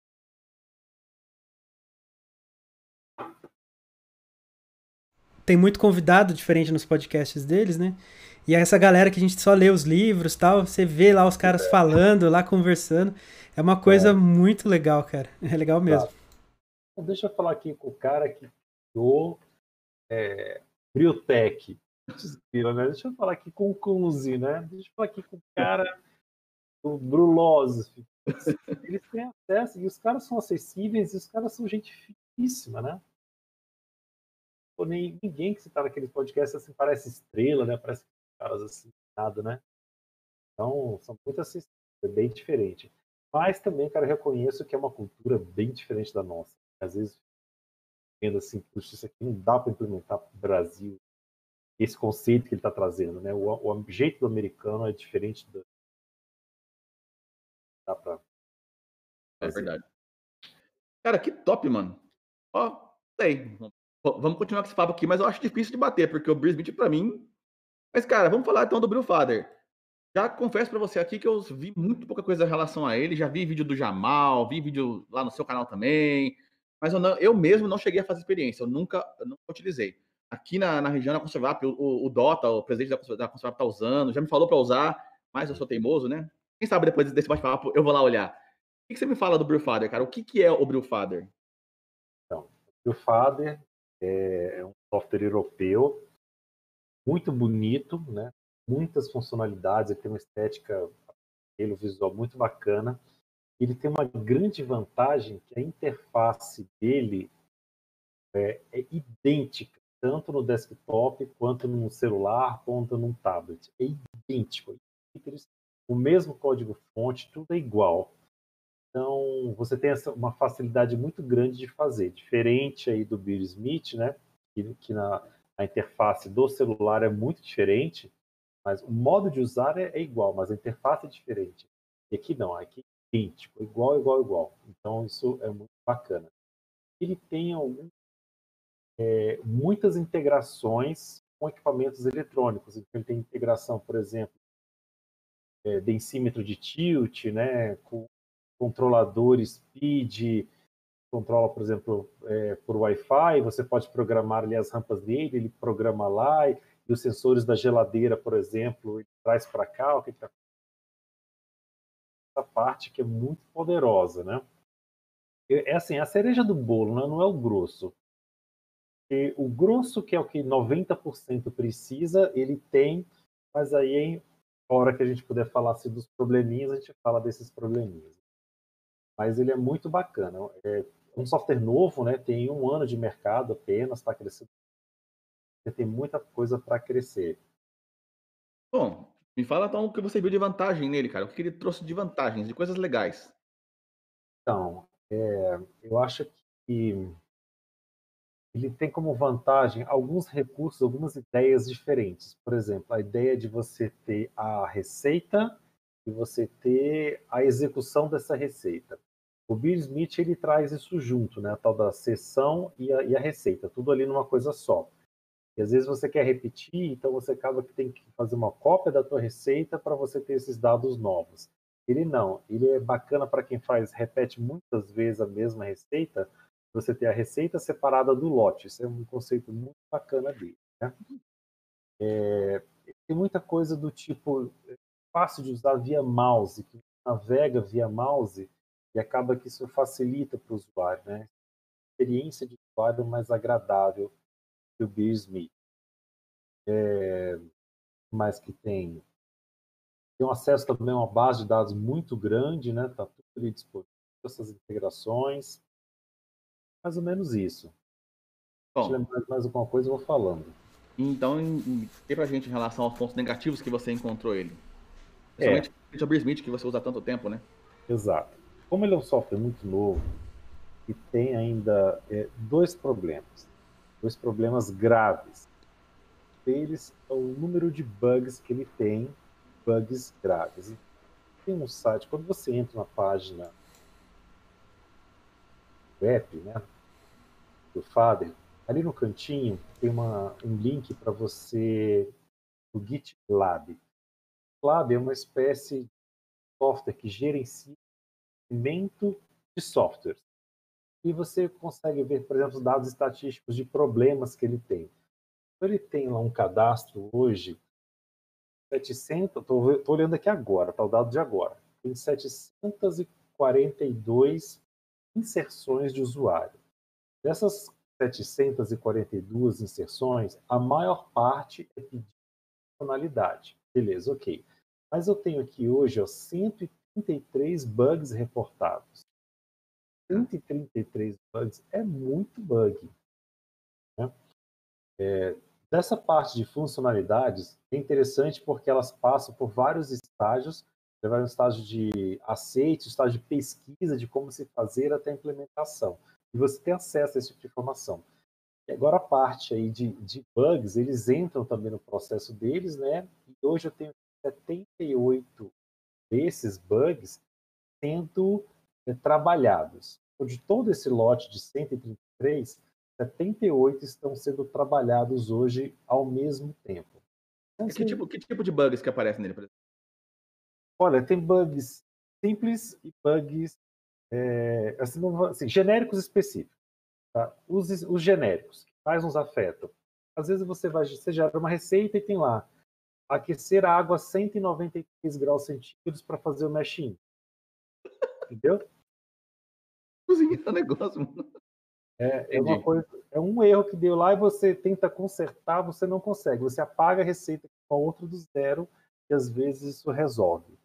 Tem muito convidado diferente nos podcasts deles, né? E essa galera que a gente só lê os livros tal, você vê lá os caras é. falando, lá conversando. É uma coisa é. muito legal, cara. É legal mesmo. Tá. Deixa eu falar aqui com o cara que criou é, Briotech. Né? Deixa eu falar aqui com o Kunze, né? Deixa eu falar aqui com o cara do Brulose. Eles têm acesso e os caras são acessíveis e os caras são gente finíssima, né? Nem, ninguém que você tá naquele podcast assim parece estrela, né? Parece caras assim, nada, né? Então, são muito acessíveis, é bem diferente. Mas também, cara, reconheço que é uma cultura bem diferente da nossa. Às vezes, vendo assim, puxa, isso aqui não dá para implementar para o Brasil. Esse conceito que ele está trazendo, né? O, o, jeito do americano é diferente do. Dá para. É verdade. Cara, que top, mano. Ó, sei. Vamos continuar com esse papo aqui, mas eu acho difícil de bater, porque o Brisbane, para mim, mas, cara, vamos falar então do Bill Father. Já confesso para você aqui que eu vi muito pouca coisa em relação a ele. Já vi vídeo do Jamal, vi vídeo lá no seu canal também. Mas eu, não, eu mesmo não cheguei a fazer experiência. Eu nunca, eu utilizei. Aqui na, na região da Conservap, o, o, Dota, o presidente da, da Conservap, está usando. Já me falou para usar, mas eu sou teimoso, né? Quem sabe depois desse bate-papo eu vou lá olhar. O que, você me fala do Brewfather, cara? O que, que é o Brewfather? Então, o Brewfather é um software europeu muito bonito, né? muitas funcionalidades, ele tem uma estética, ele, visual muito bacana. Ele tem uma grande vantagem que a interface dele é, é idêntica, tanto no desktop, quanto no celular, quanto num tablet. É idêntico. O mesmo código-fonte, tudo é igual. Então, você tem essa, uma facilidade muito grande de fazer. Diferente aí do Bill Smith, né? Que, que na, a interface do celular é muito diferente, mas o modo de usar é, é igual, mas a interface é diferente. E aqui não, aqui é idêntico, igual, igual, igual. Então isso é muito bacana. Ele tem algum, é, muitas integrações com equipamentos eletrônicos. Então ele tem integração, por exemplo, é, densímetro de tilt, né, com controladores speed, controla, por exemplo, é, por Wi-Fi, você pode programar ali as rampas dele, ele programa lá, e, e os sensores da geladeira, por exemplo, ele traz para cá, o que está essa parte que é muito poderosa, né? É assim, a cereja do bolo, né? não é o grosso. E o grosso, que é o que 90% precisa, ele tem, mas aí, a hora que a gente puder falar assim, dos probleminhas, a gente fala desses probleminhas. Mas ele é muito bacana. É, um software novo, né, tem um ano de mercado apenas, está crescendo. Tem muita coisa para crescer. Bom, me fala então o que você viu de vantagem nele, cara. O que ele trouxe de vantagens, de coisas legais. Então, é, eu acho que ele tem como vantagem alguns recursos, algumas ideias diferentes. Por exemplo, a ideia de você ter a receita e você ter a execução dessa receita. O Bill Smith ele traz isso junto, né? A tal da sessão e a, e a receita, tudo ali numa coisa só. E às vezes você quer repetir, então você acaba que tem que fazer uma cópia da tua receita para você ter esses dados novos. Ele não, ele é bacana para quem faz, repete muitas vezes a mesma receita, você ter a receita separada do lote. Isso é um conceito muito bacana dele. Né? É, tem muita coisa do tipo é fácil de usar via mouse, que navega via mouse e acaba que isso facilita para o usuário, né? Experiência de usuário mais agradável do Bill Smith. É, mais que tem tem um acesso também a uma base de dados muito grande, né? Tá tudo ali disponível, essas integrações. Mais ou menos isso. Bom, Se lembrar mais alguma coisa, eu vou falando. Então, para a gente em relação aos pontos negativos que você encontrou ele? Principalmente é. o Smith, que você usa há tanto tempo, né? Exato como ele é um software muito novo e tem ainda é, dois problemas, dois problemas graves. Eles é o número de bugs que ele tem, bugs graves. Tem um site, quando você entra na página web, né, do Fader, ali no cantinho tem uma, um link para você o GitLab. GitLab é uma espécie de software que gerencia desenvolvimento de softwares. E você consegue ver, por exemplo, os dados estatísticos de problemas que ele tem. Então, ele tem lá um cadastro hoje, 700, estou olhando aqui agora, está o dado de agora, tem 742 inserções de usuário. Dessas 742 inserções, a maior parte é pedir funcionalidade. Beleza, ok. Mas eu tenho aqui hoje ó, 130 133 bugs reportados. 133 bugs é muito bug. Né? É, dessa parte de funcionalidades, é interessante porque elas passam por vários estágios, levar um estágio de aceite, estágio de pesquisa de como se fazer até a implementação. E você tem acesso a esse tipo de informação. E agora a parte aí de, de bugs, eles entram também no processo deles, né? E hoje eu tenho 78 desses bugs sendo é, trabalhados. Então, de todo esse lote de 133, 78 estão sendo trabalhados hoje ao mesmo tempo. Então, que, assim tipo, que tipo de bugs que aparecem nele, por exemplo? Olha, tem bugs simples e bugs é, assim, assim, genéricos específicos. Tá? Os, os genéricos, que mais nos afetam. Às vezes você vai, você gera uma receita e tem lá aquecer a água a 193 graus centígrados para fazer o machine. Entendeu? Cozinhar o negócio, mano. É, é, uma coisa, é um erro que deu lá e você tenta consertar, você não consegue. Você apaga a receita com a outra do zero e às vezes isso resolve.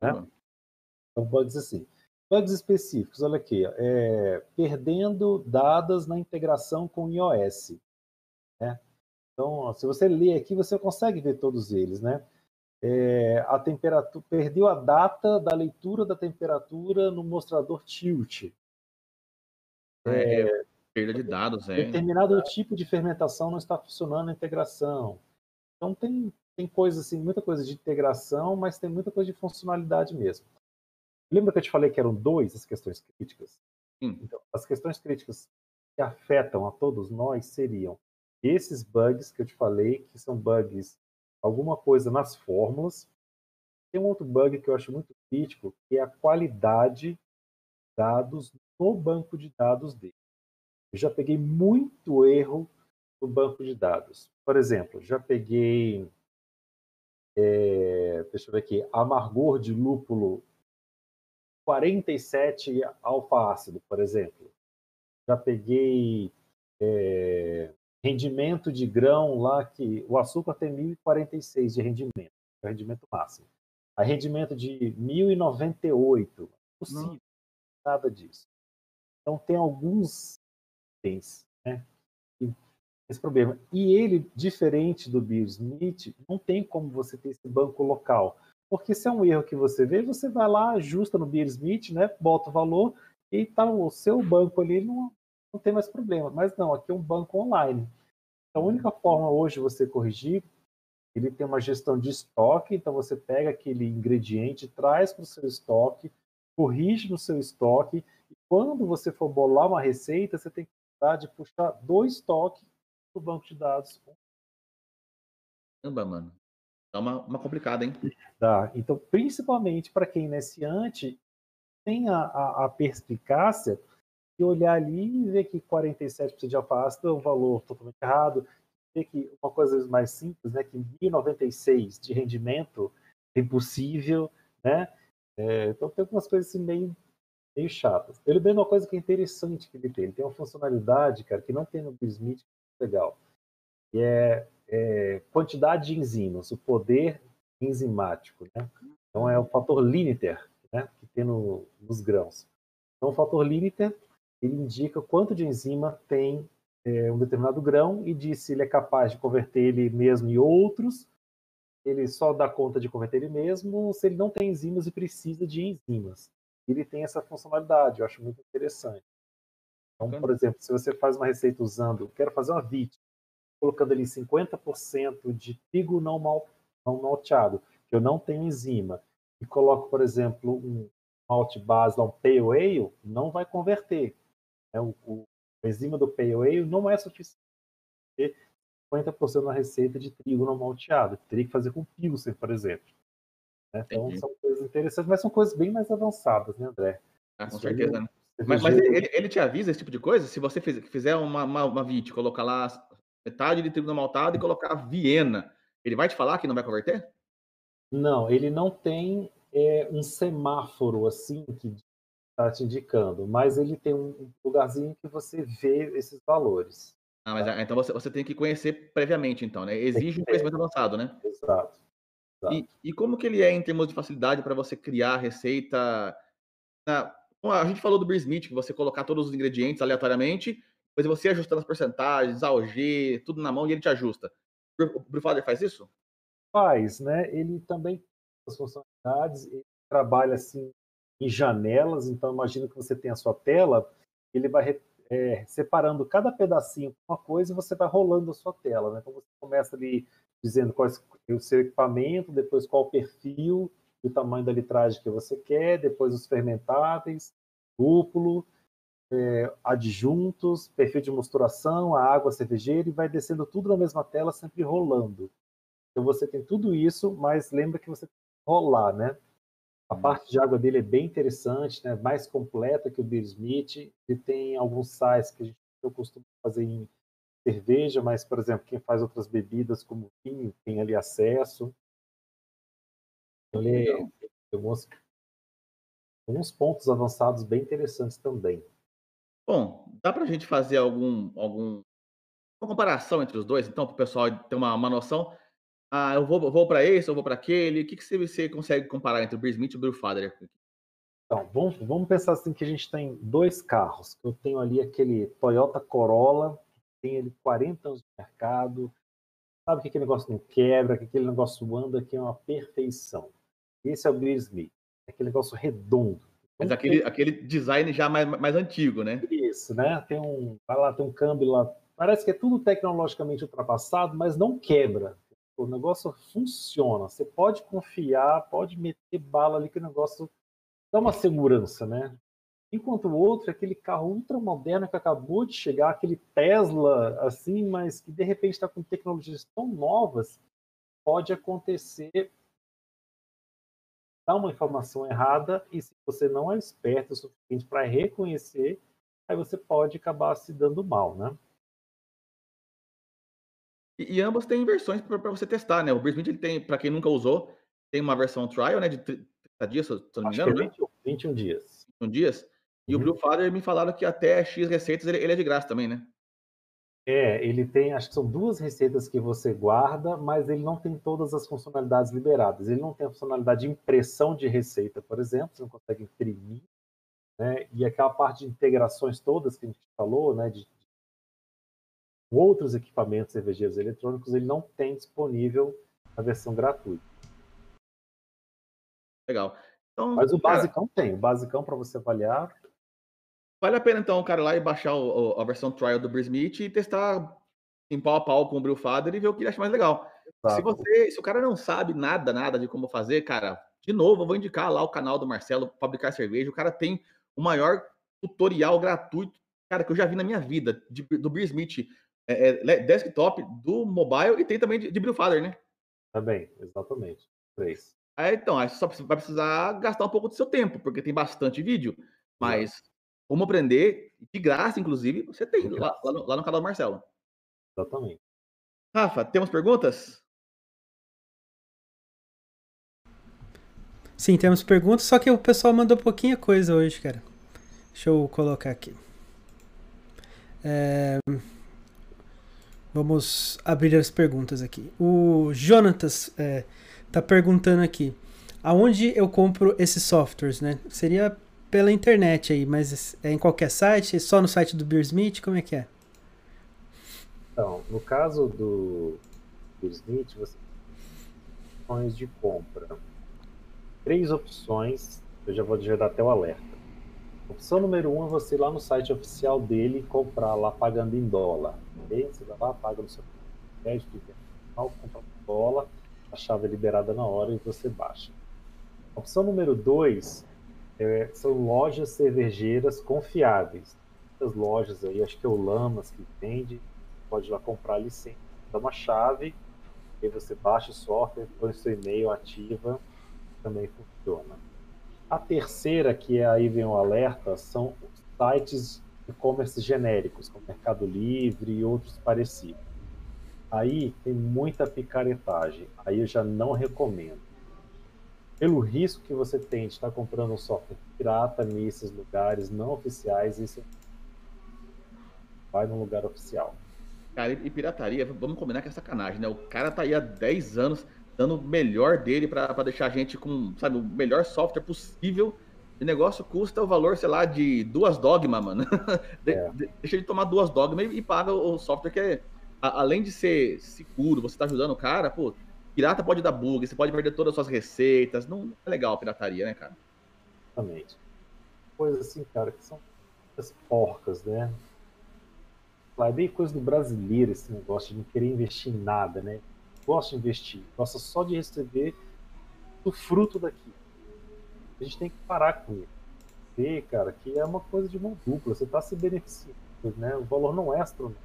Né? Uhum. Então, bugs assim. Bugs específicos, olha aqui. É, perdendo dados na integração com iOS. Então, se você ler aqui, você consegue ver todos eles, né? É, a temperatura perdeu a data da leitura da temperatura no mostrador tilt. É, é, perda de dados, é. Determinado tipo de fermentação não está funcionando na integração. Então tem tem coisa assim, muita coisa de integração, mas tem muita coisa de funcionalidade mesmo. Lembra que eu te falei que eram dois as questões críticas? Sim. Então, as questões críticas que afetam a todos nós seriam esses bugs que eu te falei, que são bugs, alguma coisa nas fórmulas. Tem um outro bug que eu acho muito crítico, que é a qualidade de dados no banco de dados dele. Eu já peguei muito erro no banco de dados. Por exemplo, já peguei, é, deixa eu ver aqui, amargor de lúpulo 47 alfa-ácido, por exemplo. Já peguei é, rendimento de grão lá que o açúcar tem 1046 de rendimento, é o rendimento máximo. A rendimento de 1098, possível, Não. nada disso. Então tem alguns itens, né, esse problema. E ele, diferente do Bill Smith, não tem como você ter esse banco local. Porque se é um erro que você vê, você vai lá, ajusta no Beer Smith, né, bota o valor e tá o seu banco ali não não tem mais problema. Mas não, aqui é um banco online. Então, a única forma hoje de você corrigir, ele tem uma gestão de estoque, então você pega aquele ingrediente, traz para o seu estoque, corrige no seu estoque, e quando você for bolar uma receita, você tem que de puxar do estoque do banco de dados. Caramba, mano. Dá uma, uma complicada, hein? Tá. Então, principalmente para quem é iniciante, tem a, a, a perspicácia de olhar ali e ver que 47% de alface é um valor totalmente errado, ver que uma coisa mais simples, né, que 1096 de rendimento é impossível, né? É, então tem algumas coisas assim meio, meio chatas. Ele tem uma coisa que é interessante que ele tem, ele tem uma funcionalidade, cara, que não tem no Bismith, é legal, que é, é, quantidade de enzimas, o poder enzimático, né? Então é o fator limiter, né, que tem no, nos grãos. Então o fator limiter ele indica quanto de enzima tem é, um determinado grão e diz se ele é capaz de converter ele mesmo em outros, ele só dá conta de converter ele mesmo, se ele não tem enzimas e precisa de enzimas. Ele tem essa funcionalidade, eu acho muito interessante. Então, por exemplo, se você faz uma receita usando, quero fazer uma VIT, colocando ali 50% de trigo não, mal, não malteado, que eu não tenho enzima, e coloco, por exemplo, um malte base, um pale ale, não vai converter. Né? O, o, a enzima do pale ale não é suficiente 50% na receita de trigo não malteado. Teria que fazer com pilsen, por exemplo. Né? Então Entendi. são coisas interessantes, mas são coisas bem mais avançadas, né, André? Ah, com certeza, né? Mas, mas ele, ele, te avisa esse tipo de coisa? Se você fizer uma, uma, uma VIT, colocar lá metade de trigo maltado e colocar Viena, ele vai te falar que não vai converter? Não, ele não tem é, um semáforo assim que está te indicando, mas ele tem um lugarzinho que você vê esses valores. Ah, mas tá? então você, você tem que conhecer previamente, então, né? Exige um conhecimento avançado, né? Exato. Exato. E, e, como que ele é em termos de facilidade para você criar receita? Na, a gente falou do Beer Smith, que você colocar todos os ingredientes aleatoriamente, depois você ajustando as porcentagens, AOG, tudo na mão e ele te ajusta. O Brewfather faz isso? Faz, né? Ele também as funcionalidades, ele trabalha assim em janelas, então imagina que você tem a sua tela, ele vai é, separando cada pedacinho com uma coisa e você vai rolando a sua tela, né? Então você começa ali dizendo qual é o seu equipamento, depois qual o perfil, o tamanho da litragem que você quer, depois os fermentáveis, lúpulo, é, adjuntos, perfil de mosturação, a água cervejeira e vai descendo tudo na mesma tela, sempre rolando. Então você tem tudo isso, mas lembra que você tem que rolar, né? A hum. parte de água dele é bem interessante, né? mais completa que o Beer Smith. Ele tem alguns sais que a gente, eu costumo fazer em cerveja, mas, por exemplo, quem faz outras bebidas como vinho tem ali acesso. Ele tem alguns, alguns pontos avançados bem interessantes também. Bom, dá para a gente fazer algum, algum uma comparação entre os dois, então, para o pessoal ter uma, uma noção. Ah, eu vou, vou para esse, eu vou para aquele. O que, que você, consegue comparar entre o Smith e o Brewfather? Então, vamos, vamos pensar assim que a gente tem dois carros. Eu tenho ali aquele Toyota Corolla, tem ele 40 anos de mercado, sabe que aquele negócio não quebra, que aquele negócio anda, que é uma perfeição. Esse é o Smith, aquele negócio redondo. Mas aquele, aquele design já mais, mais antigo, né? Isso, né? Tem um, vai lá, tem um câmbio lá. Parece que é tudo tecnologicamente ultrapassado, mas não quebra. O negócio funciona. Você pode confiar, pode meter bala ali que o negócio dá uma segurança, né? Enquanto o outro é aquele carro ultramoderno que acabou de chegar, aquele Tesla, assim, mas que de repente está com tecnologias tão novas, pode acontecer dar uma informação errada e se você não é esperto o suficiente para reconhecer, aí você pode acabar se dando mal, né? E, e ambos têm versões para você testar, né? O Brisbane ele tem, para quem nunca usou, tem uma versão trial, né? De 30 dias, se eu não me engano, é 20, né? 21 dias. 21 dias. E uhum. o Brewfather me falaram que até X receitas ele, ele é de graça também, né? É, ele tem, acho que são duas receitas que você guarda, mas ele não tem todas as funcionalidades liberadas. Ele não tem a funcionalidade de impressão de receita, por exemplo, você não consegue imprimir, né? E aquela parte de integrações todas que a gente falou, né, de outros equipamentos cervejeiros eletrônicos, ele não tem disponível a versão gratuita. Legal. Então, Mas o basicão tem, o basicão para você avaliar Vale a pena então o cara lá e baixar o, o, a versão trial do Brismith e testar em pau a pau com o Brewfather e ver o que ele acha mais legal. Se você, se o cara não sabe nada, nada de como fazer, cara, de novo, eu vou indicar lá o canal do Marcelo Fabricar Cerveja. O cara tem o maior tutorial gratuito, cara, que eu já vi na minha vida, de, do Beer Smith é, é, desktop, do mobile e tem também de, de Brewfather, né? Também, exatamente. Três. É, então, aí você só vai precisar gastar um pouco do seu tempo, porque tem bastante vídeo, mas como aprender, de graça, inclusive, você tem lá, lá, no, lá no canal do Marcelo. Exatamente. Rafa, temos perguntas? Sim, temos perguntas, só que o pessoal mandou pouquinha coisa hoje, cara. Deixa eu colocar aqui. É... Vamos abrir as perguntas aqui. O Jonatas é, tá perguntando aqui. Aonde eu compro esses softwares, né? Seria pela internet aí, mas é em qualquer site? Só no site do Beersmith? Como é que é? Então, no caso do Beersmith, você tem opções de compra três opções, eu já vou dar até o alerta. Opção número um é você ir lá no site oficial dele comprar lá pagando em dólar. Você vai lá, paga no seu crédito, compra dólar, a chave é liberada na hora e você baixa. Opção número dois é, são lojas cervejeiras confiáveis. Muitas lojas aí, acho que é o Lamas que vende, pode ir lá comprar licença, dá uma chave, aí você baixa o software, põe seu e-mail, ativa também funciona. A terceira, que é aí vem o alerta, são sites e-commerce genéricos, como Mercado Livre e outros parecidos. Aí tem muita picaretagem, aí eu já não recomendo. Pelo risco que você tem de estar comprando um software pirata nesses lugares não oficiais, isso vai num lugar oficial. Cara, e pirataria, vamos combinar que é sacanagem, né? O cara tá aí há 10 anos dando o melhor dele para deixar a gente com, sabe, o melhor software possível. O negócio custa o valor, sei lá, de duas dogma, mano. [LAUGHS] De, é. de, deixa de tomar duas dogma e, paga o software que é, além de ser seguro, você tá ajudando o cara, pô, pirata pode dar bug, você pode perder todas as suas receitas. Não é legal a pirataria, né, cara? Exatamente. Coisas assim, cara, que são as porcas, né? É bem coisa do brasileiro esse negócio de não querer investir em nada, né? gosta de investir, gosta só de receber o fruto daqui. A gente tem que parar com isso. Ver, cara, que é uma coisa de mão dupla, você está se beneficiando, né? O valor não é astronômico.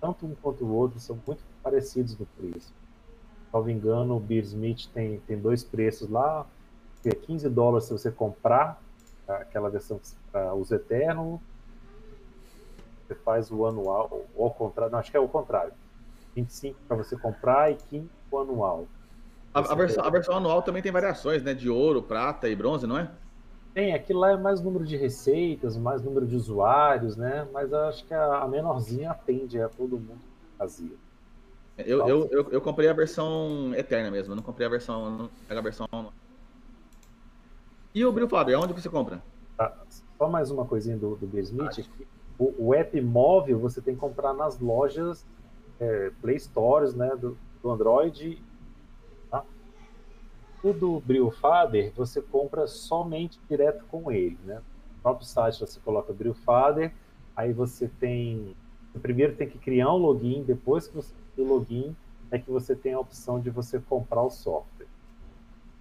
Tanto um quanto o outro são muito parecidos no preço. Salvo engano, o Beer Smith tem, tem dois preços lá, que é 15 dólares se você comprar aquela versão para uso eterno, você faz o anual, ou ao contrário, não, acho que é o contrário. 25 para você comprar e 15 o anual. A, a, versão, a, versão, anual também tem variações, né? De ouro, prata e bronze, não é? Tem, aquilo lá é mais número de receitas, mais número de usuários, né? Mas acho que a, a menorzinha atende a todo mundo que fazia. Eu, eu, eu, eu, comprei a versão eterna mesmo, não comprei a versão. Não a versão. E o Brewfather, onde você compra? Tá, só mais uma coisinha do, do Beer Smith. O, o app móvel você tem que comprar nas lojas é, Play Stores né, do, do Android. O do Brewfather você compra somente direto com ele. Né? No próprio site você coloca Brewfather, aí você tem. primeiro tem que criar um login, depois que você tem o login, é que você tem a opção de você comprar o software.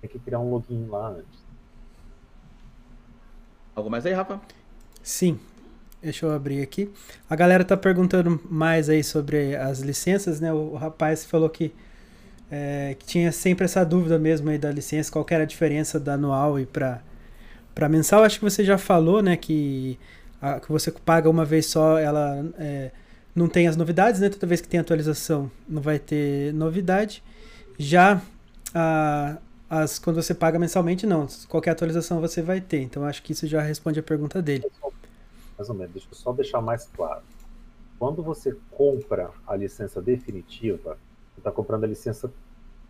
Tem que criar um login lá antes. Algo mais aí, Rafa? Sim, Deixa eu abrir aqui. A galera tá perguntando mais aí sobre as licenças, né? O, rapaz falou que, é, que tinha sempre essa dúvida mesmo aí da licença, qual era a diferença da anual e para para mensal. Acho que você já falou, né, que a, que você paga uma vez só, ela é, não tem as novidades, né? Toda vez que tem atualização, não vai ter novidade. Já a, as quando você paga mensalmente, não. Qualquer atualização você vai ter. Então acho que isso já responde a pergunta dele mais ou menos. Deixa eu só deixar mais claro. Quando você compra a licença definitiva, você está comprando a licença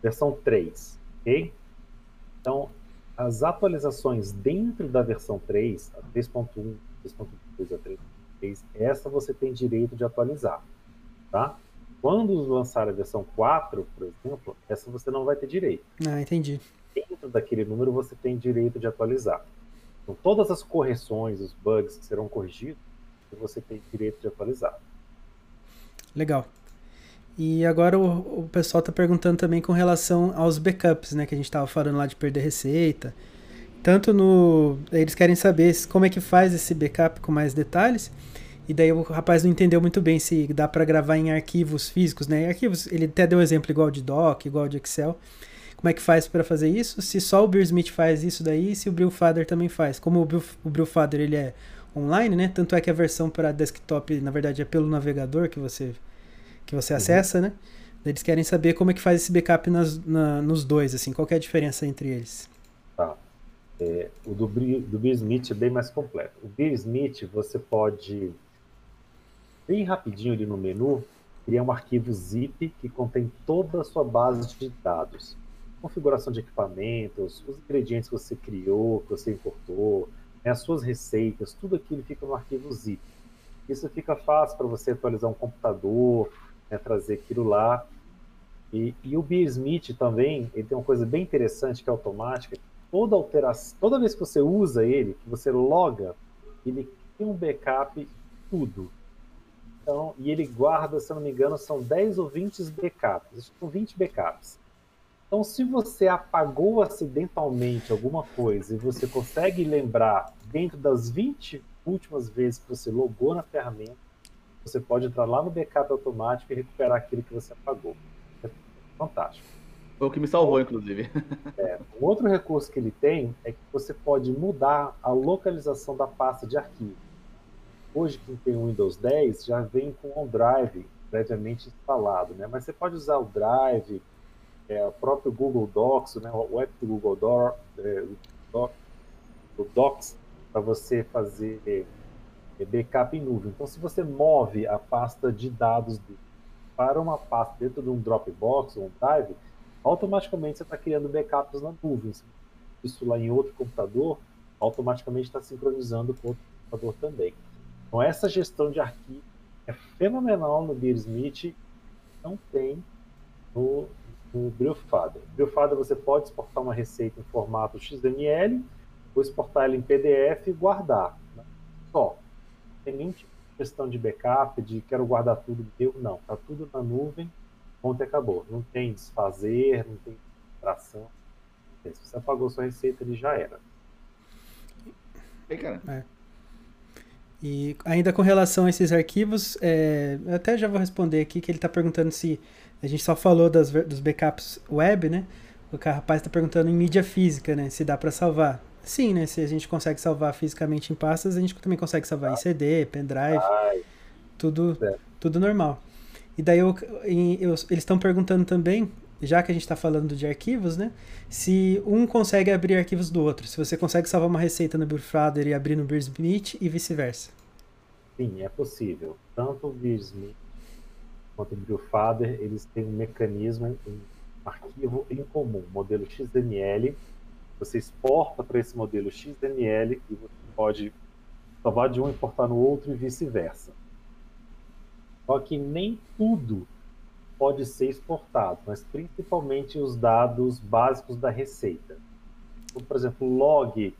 versão 3, ok? Então, as atualizações dentro da versão 3, a 3.1, 3.2, a 3.3, essa você tem direito de atualizar, tá? Quando lançar a versão 4, por exemplo, essa você não vai ter direito. Ah, entendi. Dentro daquele número você tem direito de atualizar. Então, todas as correções, os bugs que serão corrigidos, você tem direito de atualizar. Legal. E agora o, o pessoal está perguntando também com relação aos backups, né? Que a gente estava falando lá de perder receita. Tanto no. Eles querem saber como é que faz esse backup com mais detalhes. E daí o rapaz não entendeu muito bem se dá para gravar em arquivos físicos, né? Arquivos, ele até deu exemplo igual de doc, igual de Excel. Como é que faz para fazer isso? Se só o Bill Smith faz isso daí, se o Bill também faz. Como o Bill, ele é online, né? Tanto é que a versão para desktop, na verdade, é pelo navegador que você que você uhum. acessa, né? Eles querem saber como é que faz esse backup nas, na, nos dois, assim, qual é a diferença entre eles? Tá. É, o do, do Bill Smith é bem mais completo. O Bill Smith você pode, bem rapidinho ali no menu, criar um arquivo zip que contém toda a sua base de dados. Configuração de equipamentos, os ingredientes que você criou, que você importou, né, as suas receitas, tudo aquilo fica no arquivo zip. Isso fica fácil para você atualizar um computador, né, trazer aquilo lá. E, e o Smith também, ele tem uma coisa bem interessante que é automática. Toda alteração, toda vez que você usa ele, que você loga, ele tem um backup tudo. Então, e ele guarda, se não me engano, são 10 ou 20 backups. São 20 backups. Então, se você apagou acidentalmente alguma coisa e você consegue lembrar dentro das 20 últimas vezes que você logou na ferramenta, você pode entrar lá no backup automático e recuperar aquilo que você apagou. É fantástico. Foi o que me salvou, inclusive. É, um outro recurso que ele tem é que você pode mudar a localização da pasta de arquivo. Hoje, quem tem o Windows 10 já vem com o OneDrive previamente instalado, né? Mas você pode usar o Drive, é, o próprio Google Docs, né? o app do Google Door, é, o Docs, para você fazer backup em nuvem. Então, se você move a pasta de dados para uma pasta dentro de um Dropbox ou um Drive, automaticamente você está criando backups na nuvem. Isso lá em outro computador, automaticamente está sincronizando com outro computador também. Então, essa gestão de arquivo é fenomenal no Beersmith, não tem no, no Brewfather. Brewfather você pode exportar uma receita em formato XML, ou exportar ela em PDF e guardar. Né? Só tem nenhum tipo de questão de backup, de quero guardar tudo meu, não. Tá tudo na nuvem, ponto e acabou. Não tem desfazer, não tem tração. Se você apagou sua receita, ele já era. E, cara. É. E ainda com relação a esses arquivos, é, eu até já vou responder aqui que ele está perguntando se a gente só falou das, dos backups web, né? O rapaz está perguntando em mídia física, né? Se dá para salvar. Sim, né? Se a gente consegue salvar fisicamente em pastas, a gente também consegue salvar ah. em CD, pendrive, Ai. tudo, é. tudo normal. E daí eu, eu, eles estão perguntando também, já que a gente está falando de arquivos, né? Se um consegue abrir arquivos do outro. Se você consegue salvar uma receita no Brewfather e abrir no Beersmith e vice-versa. Sim, é possível. Tanto o Beersmith quanto o Brewfather, eles têm um mecanismo, um arquivo em comum, modelo XML, você exporta para esse modelo XML e você pode salvar de um e importar no outro e vice-versa. Só que nem tudo pode ser exportado, mas principalmente os dados básicos da receita. Então, por exemplo, log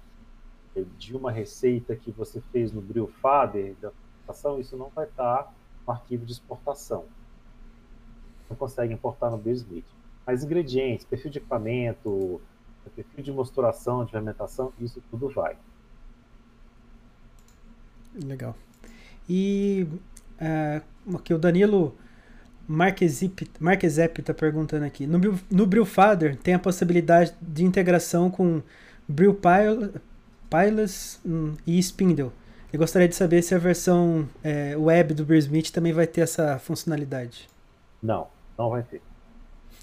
de uma receita que você fez no Brewfather da exportação, isso não vai estar no arquivo de exportação. Não consegue importar no Beersmith. Mas ingredientes, perfil de equipamento, perfil de mosturação, de fermentação, isso tudo vai. Legal. E uh, aqui o Danilo Marquezep está perguntando aqui. No, no Brewfather tem a possibilidade de integração com Brewpiles hum, e Spindle. Eu gostaria de saber se a versão é, web do Brewsmith também vai ter essa funcionalidade. Não, não vai ter.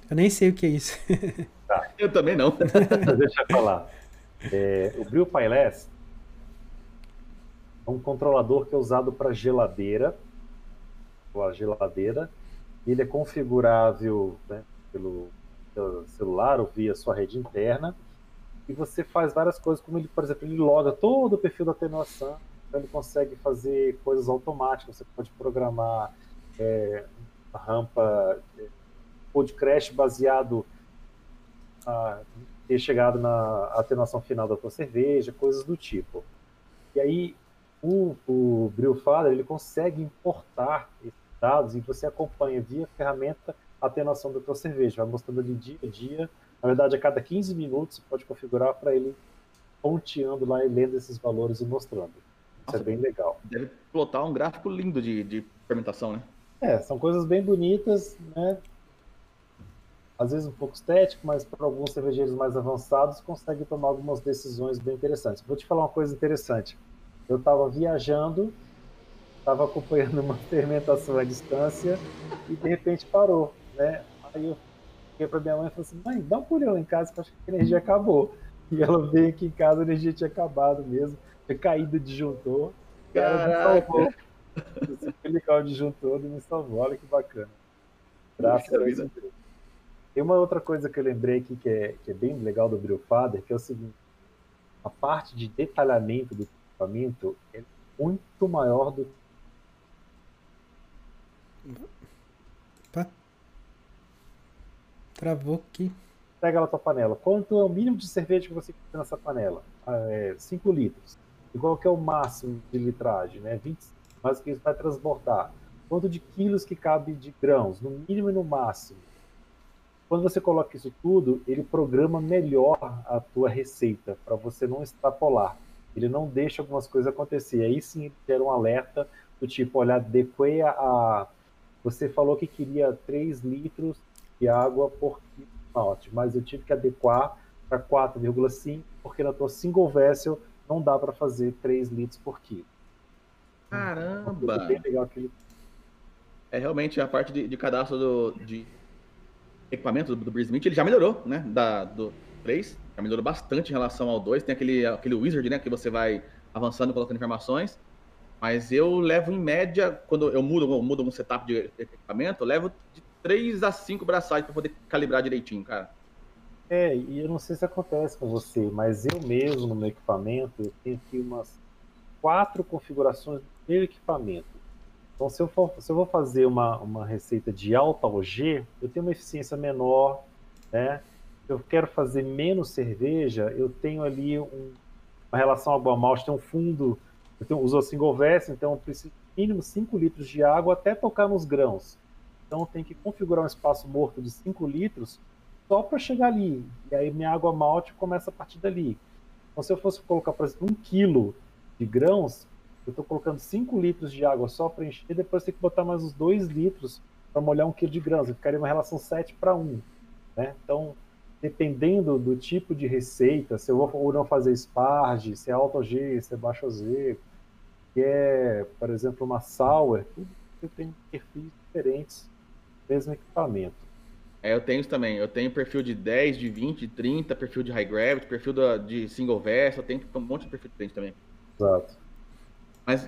Eu nem sei o que é isso. [LAUGHS] Tá. Eu também não. Deixa eu falar. É, o Bril Pailess é um controlador que é usado para geladeira, a geladeira. Ele é configurável né, pelo celular ou via sua rede interna. E você faz várias coisas, como ele, por exemplo, ele loga todo o perfil da atenuação, então ele consegue fazer coisas automáticas. Você pode programar é, rampa, é, podcast baseado ter chegado na atenuação final da tua cerveja, coisas do tipo. E aí o, o Brewfather ele consegue importar esses dados e você acompanha via ferramenta a atenuação da tua cerveja, vai mostrando ali dia a dia. Na verdade, a cada 15 minutos você pode configurar para ele ponteando lá e lendo esses valores e mostrando. Isso é Nossa, é bem legal. Deve plotar um gráfico lindo de, de fermentação, né? É, são coisas bem bonitas, né? Às vezes um pouco estético, mas para alguns cervejeiros mais avançados consegue tomar algumas decisões bem interessantes. Vou te falar uma coisa interessante. Eu estava viajando, estava acompanhando uma [LAUGHS] fermentação à distância e de repente parou, né? Aí eu fiquei para minha mãe e falei assim: mãe, dá um pulinho lá em casa que eu acho que a energia acabou. [LAUGHS] E ela veio aqui em casa, a energia tinha acabado mesmo, tinha caído o disjuntor. Ela me salvou. Você foi ligar o disjuntor e me salvou. Olha que bacana. Graças a Deus. Tem uma outra coisa que eu lembrei aqui que é, que é bem legal do Brewfather, que é o seguinte: a parte de detalhamento do equipamento é muito maior do Opa. Travou aqui. Pega lá tua panela. Quanto é o mínimo de cerveja que você tem nessa panela? 5 ah, é, litros. Igual que é o máximo de litragem, né? 20, mas que isso vai transbordar. Quanto de quilos que cabe de grãos, no mínimo e no máximo. Quando você coloca isso tudo, ele programa melhor a tua receita para você não extrapolar. Ele não deixa algumas coisas acontecer. Aí sim gera um alerta do tipo, olha, adequei a. Você falou que queria 3 litros de água por quilo malte, mas eu tive que adequar para 4,5, porque na tua single vessel não dá para fazer 3 litros por quilo. Caramba! É bem legal aquele... É realmente a parte de, de cadastro do, de equipamento do, do Smith, ele já melhorou, né? Da, do 3, já melhorou bastante em relação ao 2. Tem aquele, aquele wizard, né? Que você vai avançando, colocando informações. Mas eu levo em média, quando eu mudo, eu mudo um setup de equipamento, eu levo de 3 a 5 braçagens para poder calibrar direitinho, cara. É, e eu não sei se acontece com você, mas eu mesmo no meu equipamento, eu tenho aqui umas quatro configurações do meu equipamento. Então, se eu, for, se eu vou fazer uma, uma receita de alta OG, eu tenho uma eficiência menor, né? Eu quero fazer menos cerveja, eu tenho ali um, uma relação água-malte, tem um fundo, eu tenho, uso single vessel, então eu preciso mínimo 5 litros de água até tocar nos grãos. Então tenho que configurar um espaço morto de 5 litros só para chegar ali. E aí minha água malte começa a partir dali. Então se eu fosse colocar, por exemplo, um quilo de grãos, eu estou colocando 5 litros de água só para encher, depois tem que botar mais uns 2 litros para molhar um quilo de grãos. Ficaria uma relação 7 para 1. Né? Então, dependendo do tipo de receita, se eu vou ou não fazer esparge, se é alto G, se é baixo Z, que é, por exemplo, uma sour, tudo tem perfis diferentes mesmo equipamento. É, eu tenho isso também. Eu tenho perfil de 10, de 20, de 30, perfil de high gravity, perfil da, de single versa, eu tenho um monte de perfil diferente também. Exato. Mas,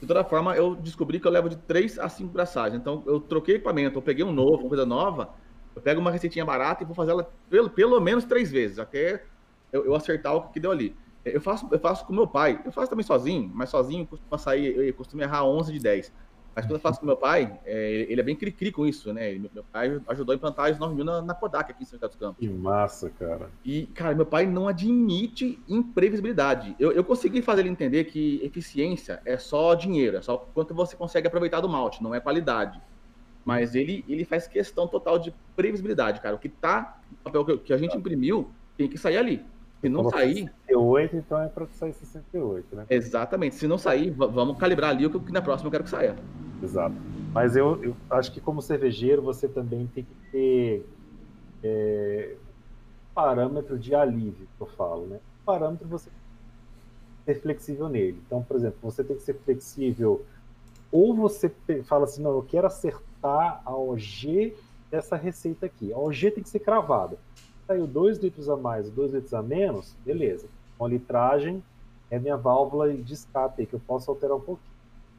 de toda forma, eu descobri que eu levo de 3 a 5 braçagens. Então, eu troquei equipamento, eu peguei um novo, uma coisa nova, eu pego uma receitinha barata e vou fazer ela pelo, pelo menos três vezes, até eu, eu acertar o que deu ali. Eu faço, eu faço com meu pai, eu faço também sozinho, mas sozinho costuma sair, eu costumo errar 11 de 10. Mas quando eu faço com meu pai, é, ele é bem cri-cri com isso, né? Ele, meu pai ajudou a implantar as 9000 na, na Kodak aqui em São José dos Campos. Que massa, cara. E, cara, meu pai não admite imprevisibilidade. Eu, eu consegui fazer ele entender que eficiência é só dinheiro, é só quanto você consegue aproveitar do malte, não é qualidade. Mas ele, ele faz questão total de previsibilidade, cara. O que tá no papel que a gente imprimiu tem que sair ali. Se não sair. 68, então é para sair 68, né? Exatamente. Se não sair, vamos calibrar ali o que na próxima eu quero que saia. Exato. Mas eu, eu acho que como cervejeiro você também tem que ter é, parâmetro de alívio, que eu falo, né? Parâmetro você ser flexível nele. Então, por exemplo, você tem que ser flexível ou você fala assim, não, eu quero acertar a OG dessa receita aqui. A OG tem que ser cravada. Saiu 2 litros a mais, 2 litros a menos, beleza. Uma litragem é minha válvula de escape, que eu posso alterar um pouquinho.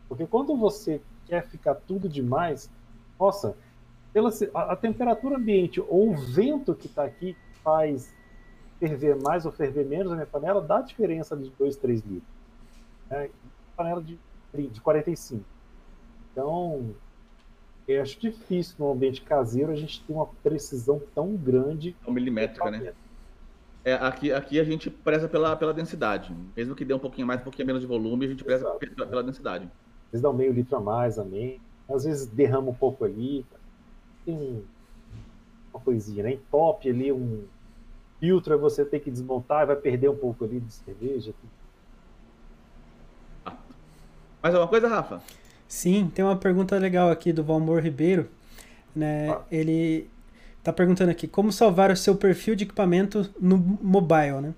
Porque quando você quer ficar tudo demais, nossa, pela, a, a temperatura ambiente ou o vento que está aqui faz ferver mais ou ferver menos a minha panela, dá diferença de 2, 3 litros. Né? Panela de, de 45. Então, eu acho difícil no ambiente caseiro a gente ter uma precisão tão grande. Tão milimétrica, né? É, aqui, aqui a gente preza pela, pela densidade. Mesmo que dê um pouquinho mais, um pouquinho menos de volume, a gente preza pela, pela, densidade. Às vezes dá um meio litro a mais, amém. Às vezes derrama um pouco ali. Tem uma coisinha, né? Top ali, um filtro, você tem que desmontar, vai perder um pouco ali de cerveja. Mais alguma coisa, Rafa? Sim, tem uma pergunta legal aqui do Valmor Ribeiro. Né? Ah. Ele está perguntando aqui como salvar o seu perfil de equipamento no mobile. Né?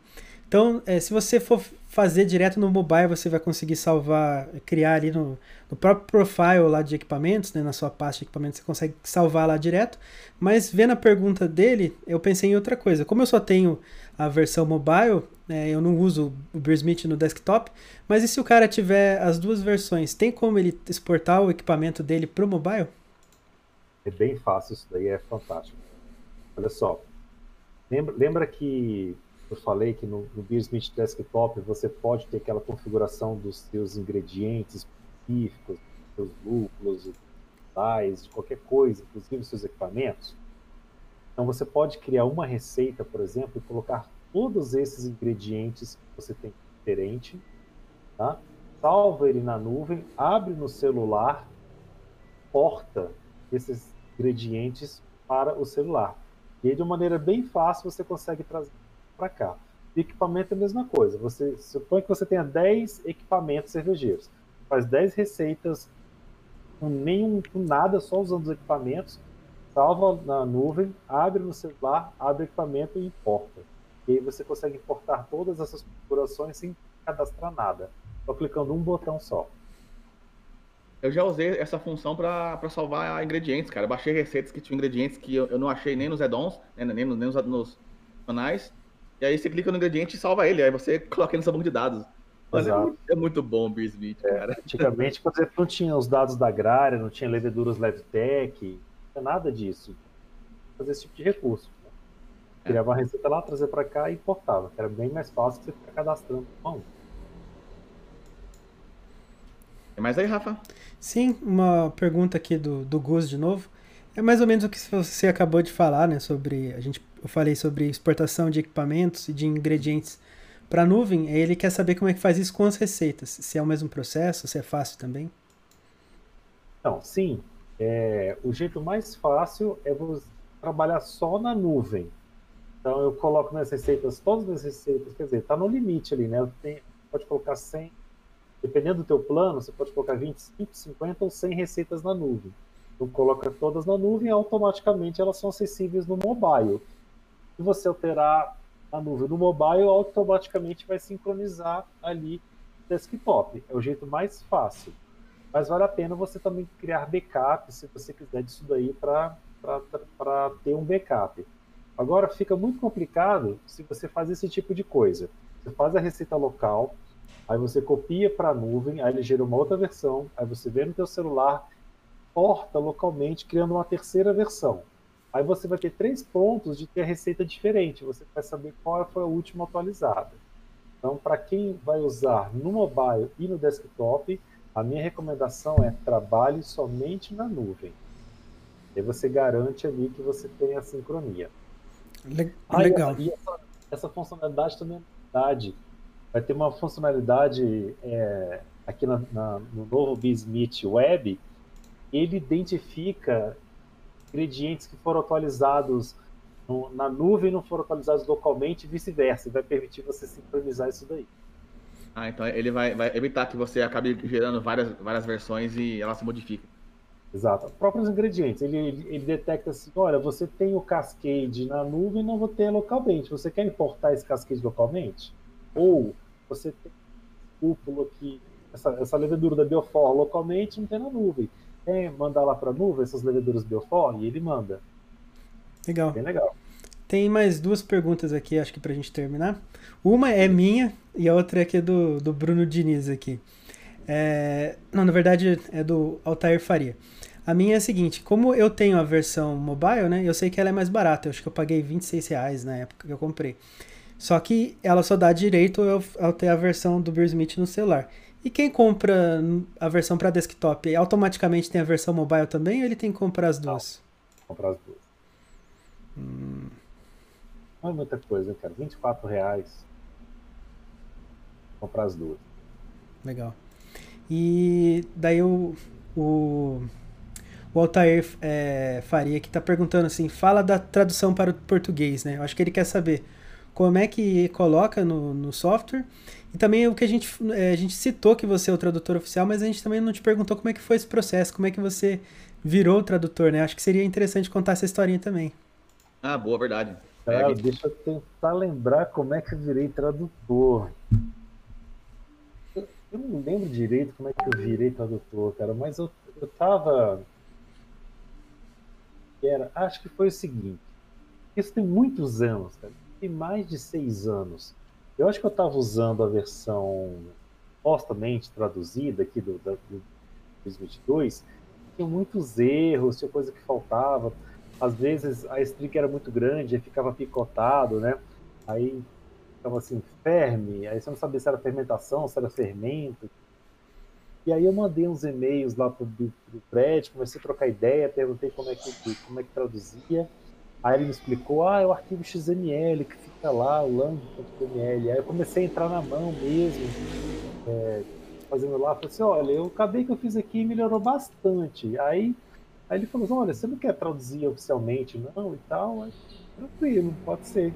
Então, é, se você for fazer direto no mobile, você vai conseguir salvar, criar ali no, no próprio profile lá de equipamentos, né, na sua pasta de equipamentos, você consegue salvar lá direto. Mas vendo a pergunta dele, eu pensei em outra coisa. Como eu só tenho a versão mobile, né, eu não uso o Beersmith no desktop, mas e se o cara tiver as duas versões, tem como ele exportar o equipamento dele para o mobile? É bem fácil, isso daí é fantástico. Olha só, lembra, lembra que eu falei que no, no Beersmith Desktop você pode ter aquela configuração dos seus ingredientes específicos, dos seus lúpulos, tais, de qualquer coisa, inclusive seus equipamentos. Então você pode criar uma receita, por exemplo, e colocar todos esses ingredientes que você tem diferente, tá? salva ele na nuvem, abre no celular, porta esses ingredientes para o celular. E aí, de uma maneira bem fácil, você consegue trazer para cá. equipamento é a mesma coisa. Você supõe que você tenha 10 equipamentos cervejeiros. Faz 10 receitas com nenhum, com nada, só usando os equipamentos, salva na nuvem, abre no celular, abre o equipamento e importa. E aí você consegue importar todas essas configurações sem cadastrar nada, só clicando um botão só. Eu já usei essa função para salvar ingredientes, cara. Eu baixei receitas que tinham ingredientes que eu, eu não achei nem nos add-ons, né, nem, nem, nos, nos canais. E aí você clica no ingrediente e salva ele. Aí você [LAUGHS] coloca ele no seu banco de dados. Mas é muito, é muito, bom o cara. É, antigamente, por exemplo, não tinha os dados da agrária, não tinha leveduras LevTech, não tinha nada disso. Fazer esse tipo de recurso. Criava uma receita lá, trazer para cá e importava, que era bem mais fácil que você ficar cadastrando mão. Tem mais aí, Rafa? Sim, uma pergunta aqui do, do Gus de novo. É mais ou menos o que você acabou de falar, né? Sobre. A gente, eu falei sobre exportação de equipamentos e de ingredientes para a nuvem. Ele quer saber como é que faz isso com as receitas. Se é o mesmo processo, se é fácil também. Não, sim. É, o jeito mais fácil é você trabalhar só na nuvem. Então eu coloco minhas receitas, todas as receitas, quer dizer, está no limite ali, né? Tenho, pode colocar 100, dependendo do teu plano, você pode colocar 25, 50 ou 100 receitas na nuvem. Tu coloca todas na nuvem, automaticamente elas são acessíveis no mobile. Se você alterar a nuvem no mobile, automaticamente vai sincronizar ali desktop. É o jeito mais fácil. Mas vale a pena você também criar backup, se você quiser disso daí, para ter um backup. Agora, fica muito complicado se você faz esse tipo de coisa. Você faz a receita local, aí você copia para a nuvem, aí ele gera uma outra versão, aí você vê no teu celular porta localmente, criando uma terceira versão. Aí você vai ter três pontos de ter a receita diferente. Você vai saber qual foi a última atualizada. Então, para quem vai usar no mobile e no desktop, a minha recomendação é trabalhe somente na nuvem. E você garante ali que você tem a sincronia. Legal. Aí, essa, essa, funcionalidade também é novidade. Vai ter uma funcionalidade é, aqui na, na, no novo Bismith Web ele identifica ingredientes que foram atualizados no, na nuvem não foram atualizados localmente e vice-versa. Vai permitir você sincronizar isso daí. Ah, então ele vai, vai, evitar que você acabe gerando várias, várias versões e ela se modifica. Exato. Próprios ingredientes. Ele, ele, ele, detecta assim: olha, você tem o cascade na nuvem não vou ter localmente. Você quer importar esse cascade localmente? Ou você tem cúpula aqui, essa, essa levedura da Biofor localmente não tem na nuvem quer mandar lá para a nuvem essas leveduras Biofor? E ele manda. Legal. Bem legal. Tem mais duas perguntas aqui, acho que para a gente terminar. Uma é minha e a outra é aqui do, do Bruno Diniz aqui. É, não, na verdade é do Altair Faria. A minha é a seguinte, como eu tenho a versão mobile, né, eu sei que ela é mais barata, eu acho que eu paguei 26 reais na época que eu comprei. Só que ela só dá direito eu ter a versão do Beersmith no celular. E quem compra a versão para desktop, automaticamente tem a versão mobile também ou ele tem que comprar as duas? Não, comprar as duas. Hum. Não é muita coisa, cara. 24 reais. Comprar as duas. Legal. E daí o, o, o Altair é, Faria que está perguntando assim, fala da tradução para o português, né? Eu acho que ele quer saber como é que coloca no, no software e também o que a gente, é, a gente citou que você é o tradutor oficial, mas a gente também não te perguntou como é que foi esse processo, como é que você virou o tradutor, né? Acho que seria interessante contar essa historinha também. Ah, boa, verdade. É, deixa eu tentar lembrar como é que eu virei tradutor. Eu, não lembro direito como é que eu virei tradutor, cara, mas eu, eu tava. Era, acho que foi o seguinte. Isso tem muitos anos, cara. Tem mais de seis anos. Eu acho que eu estava usando a versão supostamente traduzida aqui do, do, do 2022. Tinha muitos erros, tinha coisa que faltava. Às vezes a string era muito grande, aí ficava picotado, né? Aí ficava assim, ferme, aí você não sabia se era fermentação, se era fermento. E aí eu mandei uns e-mails lá pro, Fred, comecei a trocar ideia, perguntei como é que, como é que traduzia. Aí ele me explicou, ah, é o arquivo XML que fica lá, o lang.xml. Aí eu comecei a entrar na mão mesmo, é, fazendo lá, falei assim, olha, eu acabei que eu fiz aqui e melhorou bastante. Aí, aí ele falou assim, olha, você não quer traduzir oficialmente não e tal? Aí, tranquilo, pode ser.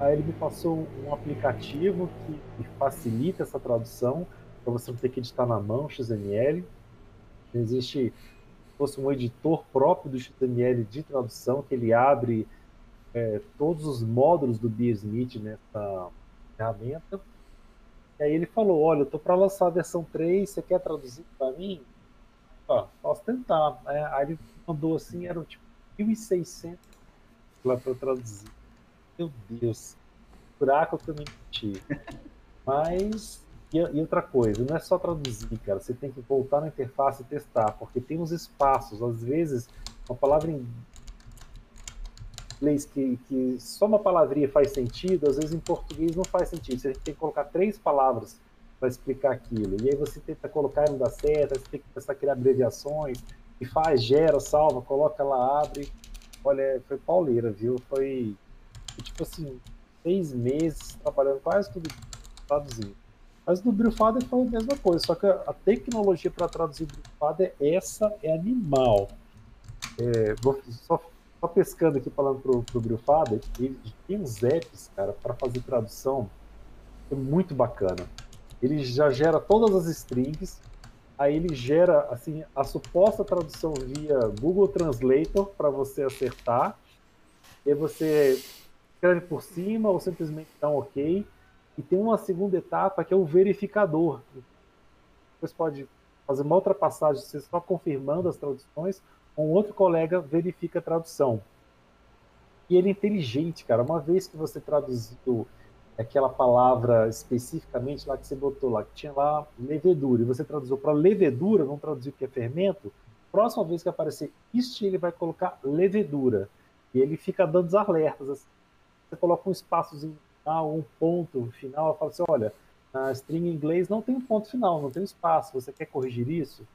Aí ele me passou um aplicativo que, facilita essa tradução, para você não ter que editar na mão XML. Existe fosse um editor próprio do HTML de tradução, que ele abre é, todos os módulos do Beersmith nessa ferramenta. E aí ele falou, olha, eu estou para lançar a versão 3, você quer traduzir para mim? Ah, posso tentar. É, aí ele mandou assim, eram tipo 1.600 lá para traduzir. Meu Deus, buraco que eu me meti. Mas e, e, outra coisa, não é só traduzir, cara. Você tem que voltar na interface e testar, porque tem uns espaços. Às vezes, uma palavra em inglês que, que só uma palavrinha faz sentido, às vezes em português não faz sentido. Você tem que colocar três palavras para explicar aquilo. E aí você tenta colocar e não dá certo, você tem que começar a criar abreviações, e faz, gera, salva, coloca lá, abre. Olha, foi pauleira, viu? Foi, tipo assim, seis meses trabalhando quase tudo traduzindo. Mas no Brewfather foi a mesma coisa, só que a tecnologia para traduzir Brewfather, essa é animal. É, vou só, só, pescando aqui, falando pro, pro Brewfather, ele tem uns apps, cara, para fazer tradução, é muito bacana. Ele já gera todas as strings, aí ele gera assim a suposta tradução via Google Translator para você acertar, e você escreve por cima ou simplesmente dá um ok, e tem uma segunda etapa que é o verificador. Você pode fazer uma outra passagem, você só confirmando as traduções, um outro colega verifica a tradução. E ele é inteligente, cara. Uma vez que você traduziu aquela palavra especificamente lá que você botou lá, que tinha lá levedura, e você traduziu para levedura, não traduziu que é fermento, próxima vez que aparecer este, ele vai colocar levedura. E ele fica dando os alertas. Assim. Você coloca um espaçozinho final, um ponto final, eu falo assim, olha, na string em inglês não tem um ponto final, não tem espaço, você quer corrigir isso?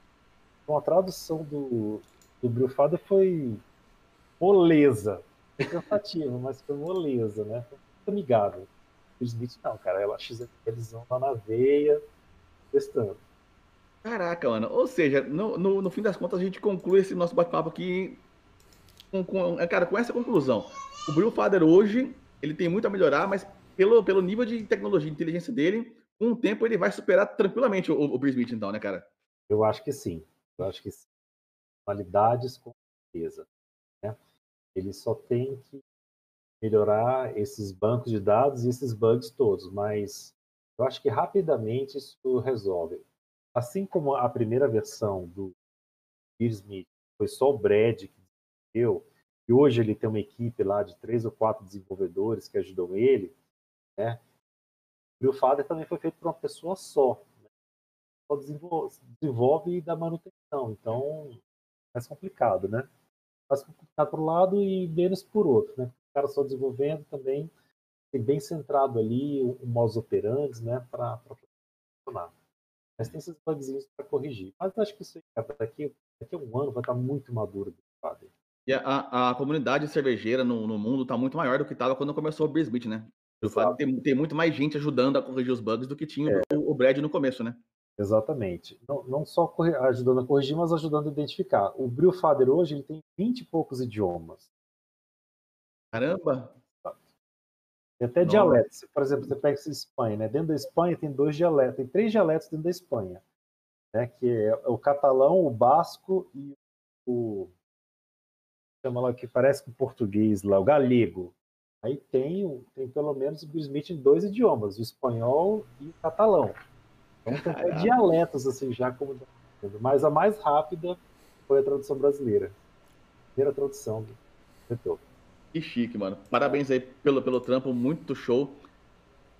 Então a tradução do, do Brufada foi moleza, foi cansativa, mas foi moleza, né? Foi muito amigável. Smith não, cara, ela eles vão lá na veia, testando. Caraca, mano. Ou seja, no, no, no, fim das contas, a gente conclui esse nosso bate-papo aqui com, com, cara, com essa conclusão. O Brewfather hoje, ele tem muito a melhorar, mas pelo, pelo nível de tecnologia e inteligência dele, com o tempo ele vai superar tranquilamente o, o então, né, cara? Eu acho que sim. Eu acho que sim. Qualidades com certeza. Né? Ele só tem que melhorar esses bancos de dados e esses bugs todos, mas eu acho que rapidamente isso resolve. Assim como a primeira versão do Smith foi só o Brad que desenvolveu, e hoje ele tem uma equipe lá de três ou quatro desenvolvedores que ajudam ele, né? O Grillfather também foi feito por uma pessoa só. Né? Só desenvolve, desenvolve e dá manutenção. Então, é mais complicado, né? Mais complicado por um lado e menos por outro, né? O cara só desenvolvendo também tem bem centrado ali o, o modus operandi, né? Para funcionar. Mas tem esses bugzinhos para corrigir. Mas acho que isso daqui, daqui a um ano vai estar muito maduro o Grillfather. E a, a comunidade cervejeira no, no mundo está muito maior do que estava quando começou o Beer Smith, né? Tem, tem muito mais gente ajudando a corrigir os bugs do que tinha é. o, o Brad no começo, né? Exatamente. Não, não só ajudando a corrigir, mas ajudando a identificar. O Brewfather hoje ele tem 20 e poucos idiomas. Caramba! Tem até Nossa. dialetos. Por exemplo, você pega essa Espanha, né? Dentro da Espanha tem dois dialetos, tem três dialetos dentro da Espanha, né? Que é o catalão, o basco e o chama lá que parece com português lá, o galego. Aí tem, tem pelo menos o Smith em dois idiomas, o espanhol e o catalão. Então tem dialetos assim já como mas a mais rápida foi a tradução brasileira. Primeira tradução do setor. Que chique, mano. Parabéns aí pelo, pelo trampo, muito show.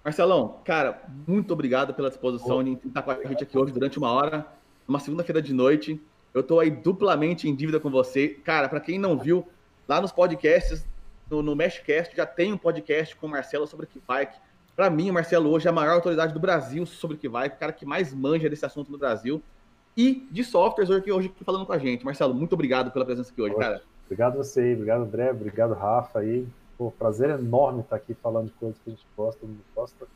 Marcelão, cara, muito obrigado pela disposição de estar com a gente aqui hoje durante uma hora, uma segunda-feira de noite. Eu tô aí duplamente em dívida com você. Cara, para quem não viu, lá nos podcasts, no, no Meshcast, já tem um podcast com o Marcelo sobre Kivike. Para mim, o Marcelo hoje é a maior autoridade do Brasil sobre Kivike, o cara que mais manja desse assunto no Brasil. E de softwares hoje, hoje aqui falando com a gente. Marcelo, muito obrigado pela presença aqui hoje, cara. Obrigado você aí, obrigado André, obrigado Rafa aí. Pô, prazer enorme estar aqui falando de coisas que a gente gosta, gosta.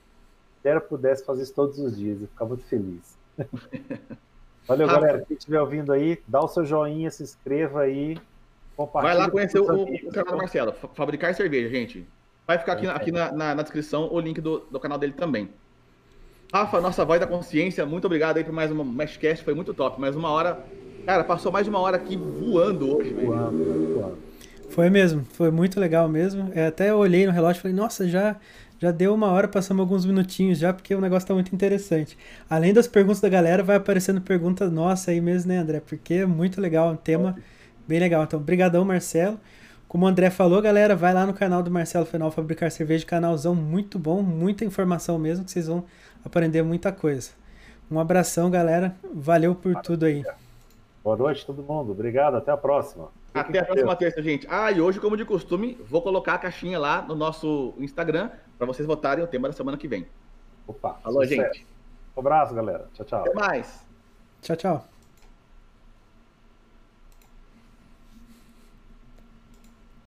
Quero pudesse fazer isso todos os dias e ficar muito feliz. [LAUGHS] Valeu, Rafa. galera. Quem estiver ouvindo aí, dá o seu joinha, se inscreva aí. Vai lá conhecer o, o, canal do Marcelo, Fabricar Cerveja, gente. Vai ficar aqui, aqui na, na, na, descrição o link do, do canal dele também. Rafa, nossa voz da consciência, muito obrigado aí por mais uma Meshcast, foi muito top. Mais uma hora Cara, passou mais de uma hora aqui voando hoje, velho. Voando, voando. Foi mesmo, foi muito legal mesmo. Eu até olhei no relógio e falei, nossa, já, já deu uma hora, passamos alguns minutinhos já, porque o negócio tá muito interessante. Além das perguntas da galera, vai aparecendo perguntas nossas aí mesmo, né, André? Porque é muito legal, um tema bem legal. Então, brigadão, Marcelo. Como o André falou, galera, vai lá no canal do Marcelo Fenol Fabricar Cerveja, canalzão muito bom, muita informação mesmo, que vocês vão aprender muita coisa. Um abração, galera. Valeu por tudo aí. Boa noite, todo mundo. Obrigado. Até a próxima. Até a próxima terça, gente. Ah, e hoje, como de costume, vou colocar a caixinha lá no nosso Instagram para vocês votarem o tema da semana que vem. Opa. Falou, sucesso. gente. Um abraço, galera. Tchau, tchau. Até mais. Tchau, tchau.